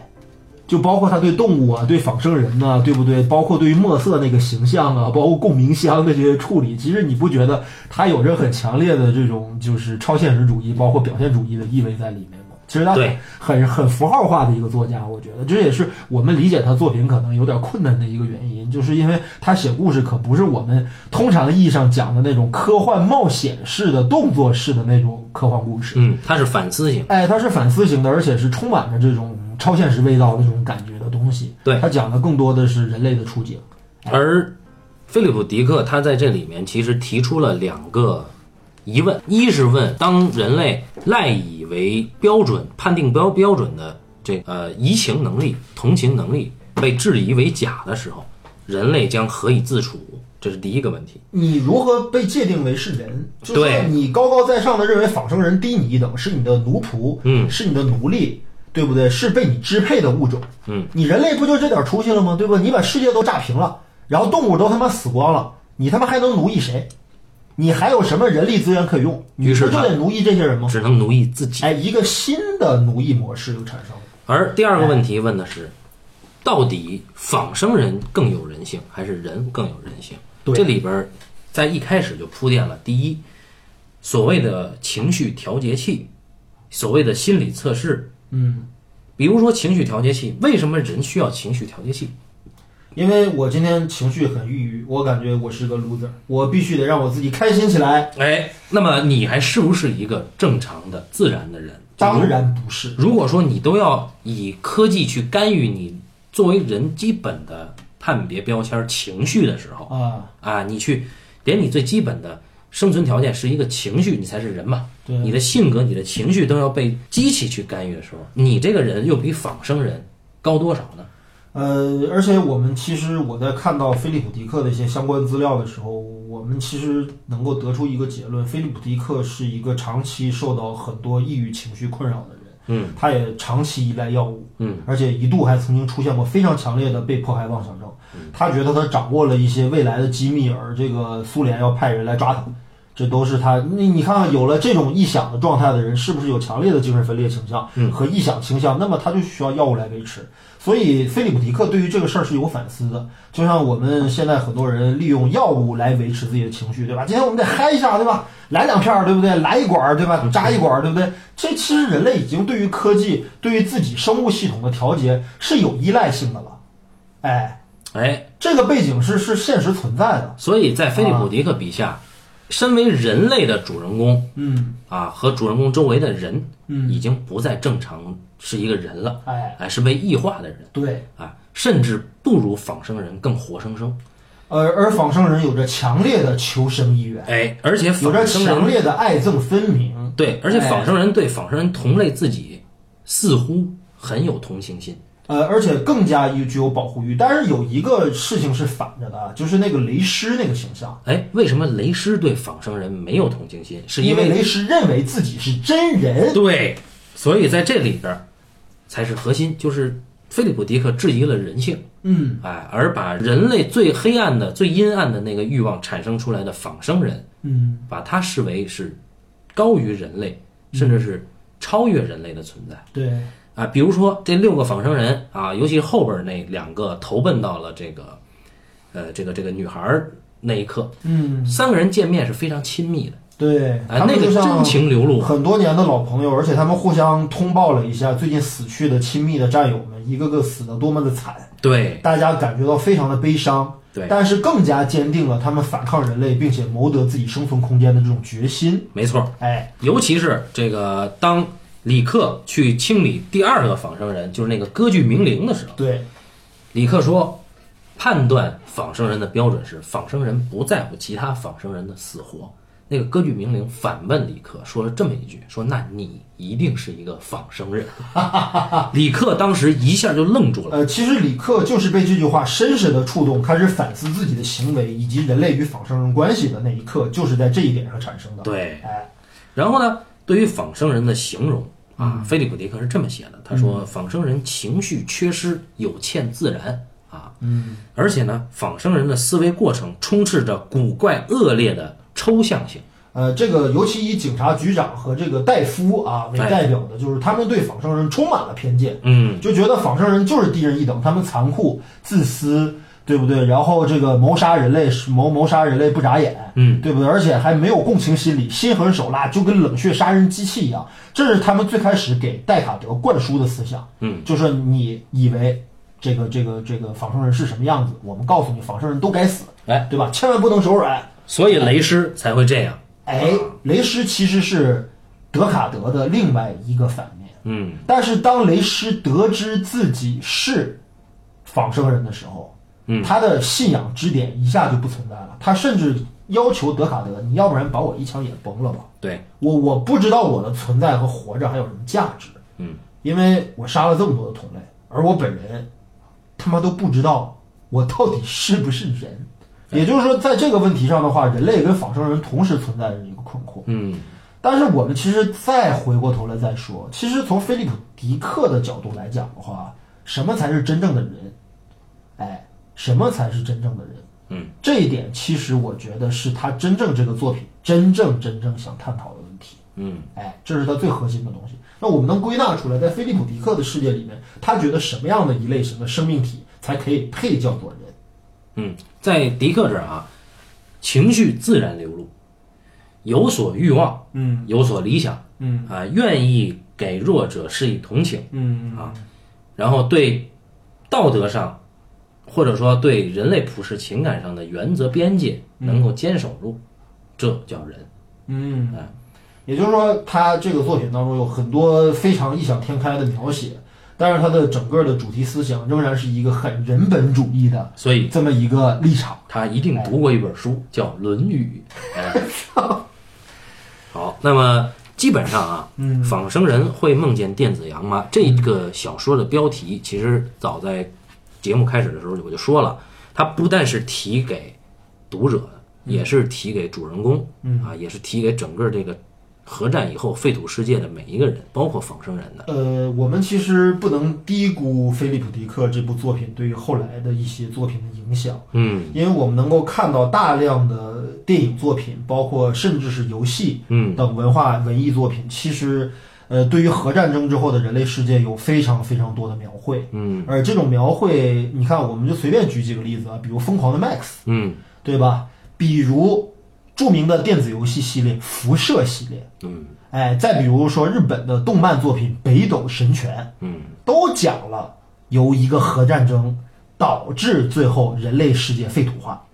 就包括他对动物啊、对仿生人呐、对不对？包括对于墨色那个形象啊，包括共鸣箱的这些处理，其实你不觉得他有着很强烈的这种就是超现实主义，包括表现主义的意味在里面吗？其实他对很很符号化的一个作家，我觉得这也是我们理解他作品可能有点困难的一个原因，就是因为他写故事可不是我们通常意义上讲的那种科幻冒险式的动作式的那种科幻故事。嗯，它是反思型。哎，它是反思型的，而且是充满着这种超现实味道的这种感觉的东西。对它讲的更多的是人类的处境。而菲利普·迪克他在这里面其实提出了两个疑问：一是问，当人类赖以为标准、判定标标准的这呃移情能力、同情能力被质疑为假的时候，人类将何以自处？这是第一个问题。你如何被界定为是人？就是你高高在上的认为仿生人低你一等，是你的奴仆，嗯是你的奴隶，对不对？是被你支配的物种。嗯，你人类不就这点出息了吗？对不？你把世界都炸平了，然后动物都他妈死光了，你他妈还能奴役谁？你还有什么人力资源可以用？你于是不就得奴役这些人吗？只能奴役自己。哎，一个新的奴役模式又产生了。而第二个问题问的是，到底仿生人更有人性，还是人更有人性？对这里边儿在一开始就铺垫了，第一，所谓的情绪调节器，所谓的心理测试，嗯，比如说情绪调节器，为什么人需要情绪调节器？因为我今天情绪很抑郁，我感觉我是个 loser，我必须得让我自己开心起来。哎，那么你还是不是一个正常的、自然的人？当然不是，如果说你都要以科技去干预你作为人基本的判别标签情绪的时候啊，啊，你去连你最基本的生存条件是一个情绪，你才是人嘛。对你的性格、你的情绪都要被机器去干预的时候，你这个人又比仿生人高多少呢？呃，而且我们其实我在看到菲利普迪克的一些相关资料的时候，我们其实能够得出一个结论：菲利普迪克是一个长期受到很多抑郁情绪困扰的人。嗯，他也长期依赖药物，嗯，而且一度还曾经出现过非常强烈的被迫害妄想症。他觉得他掌握了一些未来的机密，而这个苏联要派人来抓他，这都是他。你你看看，有了这种臆想的状态的人，是不是有强烈的精神分裂倾向和臆想倾向？那么他就需要药物来维持。所以，菲利普迪克对于这个事儿是有反思的，就像我们现在很多人利用药物来维持自己的情绪，对吧？今天我们得嗨一下，对吧？来两片儿，对不对？来一管儿，对吧？扎一管儿，对不对？这其实人类已经对于科技、对于自己生物系统的调节是有依赖性的了。哎，哎，这个背景是是现实存在的。所以在菲利普迪克笔下，身为人类的主人公嗯啊和主人公周围的人，嗯，已经不再正常是一个人了，哎，哎，是被异化的人对。啊，甚至不如仿生人更活生生。而而仿生人有着强烈的求生意愿，哎，而且有着仿生人强烈的爱憎分明。对，而且哎仿生人对仿生人同类自己似乎很有同情心。呃，而且更加具具有保护欲。但是有一个事情是反着的啊，就是那个雷师那个形象，哎，为什么雷师对仿生人没有同情心？是因为因雷师认为自己是真人。对，所以在这里边儿才是核心，就是菲利普迪克质疑了人性，嗯哎，而把人类最黑暗的、最阴暗的那个欲望产生出来的仿生人，嗯，把它视为是高于人类，甚至是超越人类的存在。对，啊，比如说这六个仿生人啊，尤其是后边那两个投奔到了这个，呃，这个这个女孩儿那一刻，嗯三个人见面是非常亲密的，对，哎，那个真情流露，很多年的老朋友，而且他们互相通报了一下最近死去的亲密的战友们，一个个死的多么的惨，对大家感觉到非常的悲伤。对，但是更加坚定了他们反抗人类并且谋得自己生存空间的这种决心。没错，哎，尤其是这个当李克去清理第二个仿生人，就是那个歌剧冥灵的时候，对，李克说，判断仿生人的标准是仿生人不在乎其他仿生人的死活。那个歌剧冥灵反问李克，说了这么一句：“说那你一定是一个仿生人。”李克当时一下就愣住了。呃，其实李克就是被这句话深深的触动，开始反思自己的行为以及人类与仿生人关系的那一刻，就是在这一点上产生的。对，哎，然后呢，对于仿生人的形容啊，菲利普迪克是这么写的：他说，仿生人情绪缺失，有欠自然啊，嗯，而且呢，仿生人的思维过程充斥着古怪恶劣的抽象性。呃，这个尤其以警察局长和这个戴夫啊为代表的，就是他们对仿生人充满了偏见，嗯，就觉得仿生人就是低人一等，他们残酷、自私，对不对？然后这个谋杀人类，谋谋杀人类不眨眼，嗯，对不对？而且还没有共情心理，心狠手辣，就跟冷血杀人机器一样。这是他们最开始给戴卡德灌输的思想，嗯，就是你以为这个这个这个仿生人是什么样子，我们告诉你，仿生人都该死，哎，对吧？千万不能手软。所以雷师才会这样。哎，雷师其实是德卡德的另外一个反面。嗯，但是当雷师得知自己是仿生人的时候，嗯他的信仰支点一下就不存在了。他甚至要求德卡德，你要不然把我一枪也崩了吧？对，我我不知道我的存在和活着还有什么价值。嗯，因为我杀了这么多的同类，而我本人他妈都不知道我到底是不是人。也就是说，在这个问题上的话，人类跟仿生人同时存在着一个困惑。嗯但是我们其实再回过头来再说，其实从菲利普·迪克的角度来讲的话，什么才是真正的人？哎，什么才是真正的人？嗯，这一点其实我觉得是他真正这个作品真正真正想探讨的问题。嗯哎，这是他最核心的东西。那我们能归纳出来，在菲利普·迪克的世界里面，他觉得什么样的一类什么生命体才可以配叫做人？嗯，在迪克这儿啊，情绪自然流露，有所欲望，嗯有所理想嗯啊，愿意给弱者施以同情，嗯啊然后对道德上，或者说对人类普世情感上的原则边界能够坚守住，这叫人。嗯哎，也就是说，他这个作品当中有很多非常异想天开的描写，但是他的整个的主题思想仍然是一个很人本主义的所以这么一个立场。他一定读过一本书，叫《论语》。[LAUGHS] 哎，好，那么基本上啊，嗯仿生人会梦见电子羊吗？这个小说的标题，其实早在节目开始的时候我就说了，它不但是提给读者的，也是提给主人公，啊，也是提给整个这个核战以后废土世界的每一个人，包括仿生人的。呃，我们其实不能低估菲利普·迪克这部作品对于后来的一些作品的影响。嗯因为我们能够看到大量的电影作品，包括甚至是游戏嗯等文化文艺作品，其实呃，对于核战争之后的人类世界有非常非常多的描绘。嗯而这种描绘，你看，我们就随便举几个例子啊，比如《疯狂的 Max》，嗯对吧？比如著名的电子游戏系列《辐射》系列，嗯哎，再比如说日本的动漫作品《北斗神拳》，嗯都讲了由一个核战争导致最后人类世界废土化，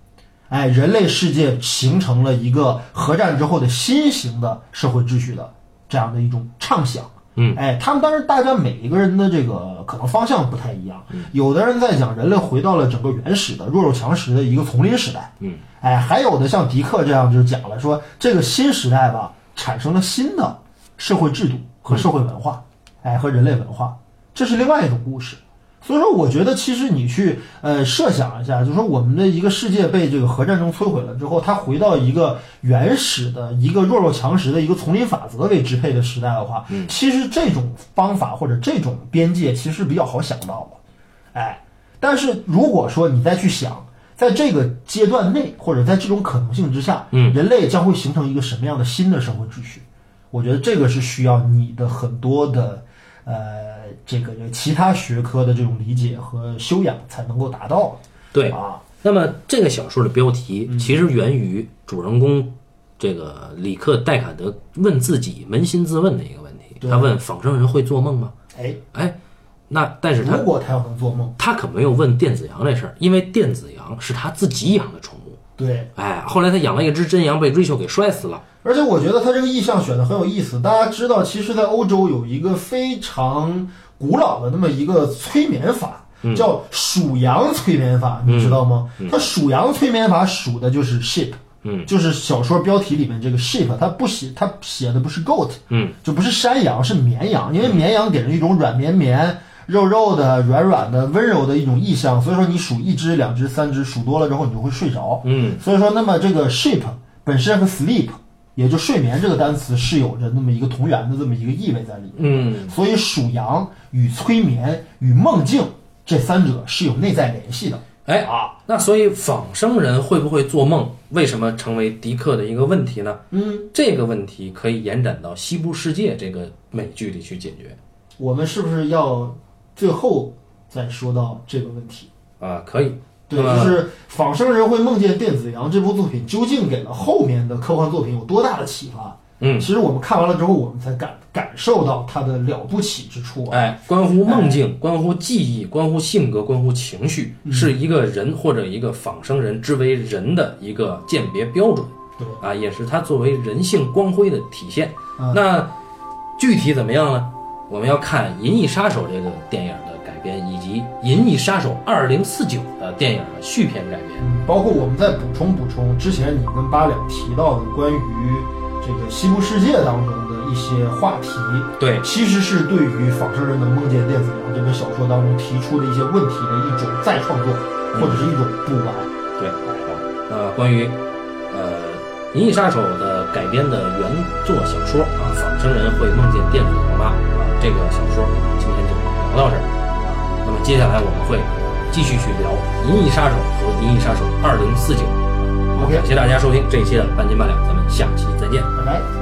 哎，人类世界形成了一个核战之后的新型的社会秩序的这样的一种畅想。嗯，哎，他们当然大家每一个人的这个可能方向不太一样，有的人在讲人类回到了整个原始的弱肉强食的一个丛林时代，嗯，哎，还有的像迪克这样就讲了说这个新时代吧产生了新的社会制度和社会文化，哎，和人类文化，这是另外一种故事。所以说，我觉得其实你去呃设想一下，就是说我们的一个世界被这个核战争摧毁了之后，它回到一个原始的一个弱肉强食的一个丛林法则为支配的时代的话，其实这种方法或者这种边界其实比较好想到的，哎，但是如果说你再去想，在这个阶段内或者在这种可能性之下，嗯，人类将会形成一个什么样的新的社会秩序？我觉得这个是需要你的很多的呃这个其他学科的这种理解和修养才能够达到对。啊，那么这个小说的标题其实源于主人公这个里克戴卡德问自己扪心自问的一个问题。他问仿生人会做梦吗？哎，哎，那但是他如果他要能做梦，他可没有问电子羊这事儿，因为电子羊是他自己养的宠物。对，哎，后来他养了一只真羊，被 Rachel 给摔死了。而且我觉得他这个意象选的很有意思。大家知道，其实，在欧洲有一个非常古老的那么一个催眠法，叫数羊催眠法，你知道吗？它数羊催眠法数的就是 sheep，嗯，就是小说标题里面这个 sheep，它不写，它写的不是 goat，嗯，就不是山羊，是绵羊，因为绵羊给人一种软绵绵。肉肉的、软软的、温柔的一种意象，所以说你数一只、两只、三只，数多了之后你就会睡着。嗯，所以说，那么这个 sheep 本身和 sleep，也就睡眠这个单词是有着那么一个同源的这么一个意味在里面。嗯，所以属羊与催眠与梦境这三者是有内在联系的。哎啊，那所以仿生人会不会做梦？为什么成为迪克的一个问题呢？嗯，这个问题可以延展到《西部世界》这个美剧里去解决我们是不是要最后再说到这个问题？啊，可以。对，就是仿生人会梦见电子羊这部作品究竟给了后面的科幻作品有多大的启发？嗯，其实我们看完了之后，我们才感感受到它的了不起之处啊。哎，关乎梦境，关乎记忆，关乎性格，关乎情绪，是一个人或者一个仿生人之为人的一个鉴别标准对，啊，也是它作为人性光辉的体现。嗯那具体怎么样呢？我们要看《银翼杀手》这个电影编，以及《银翼杀手二零四九》的电影的续篇改编。嗯，包括我们再补充补充之前你跟八两提到的关于这个西部世界当中的一些话题，对，其实是对于仿生人能梦见电子羊这本小说当中提出的一些问题的一种再创作，或者是一种补完。对，好，那啊，关于呃《银翼杀手》的改编的原作小说啊，仿生人会梦见电子羊吗啊，这个小说我们今天就聊到这儿啊。那么接下来我们会继续去聊《银翼杀手》和《银翼杀手二零四九》。OK 感谢大家收听这一期的半斤半两，咱们下期再见。拜拜。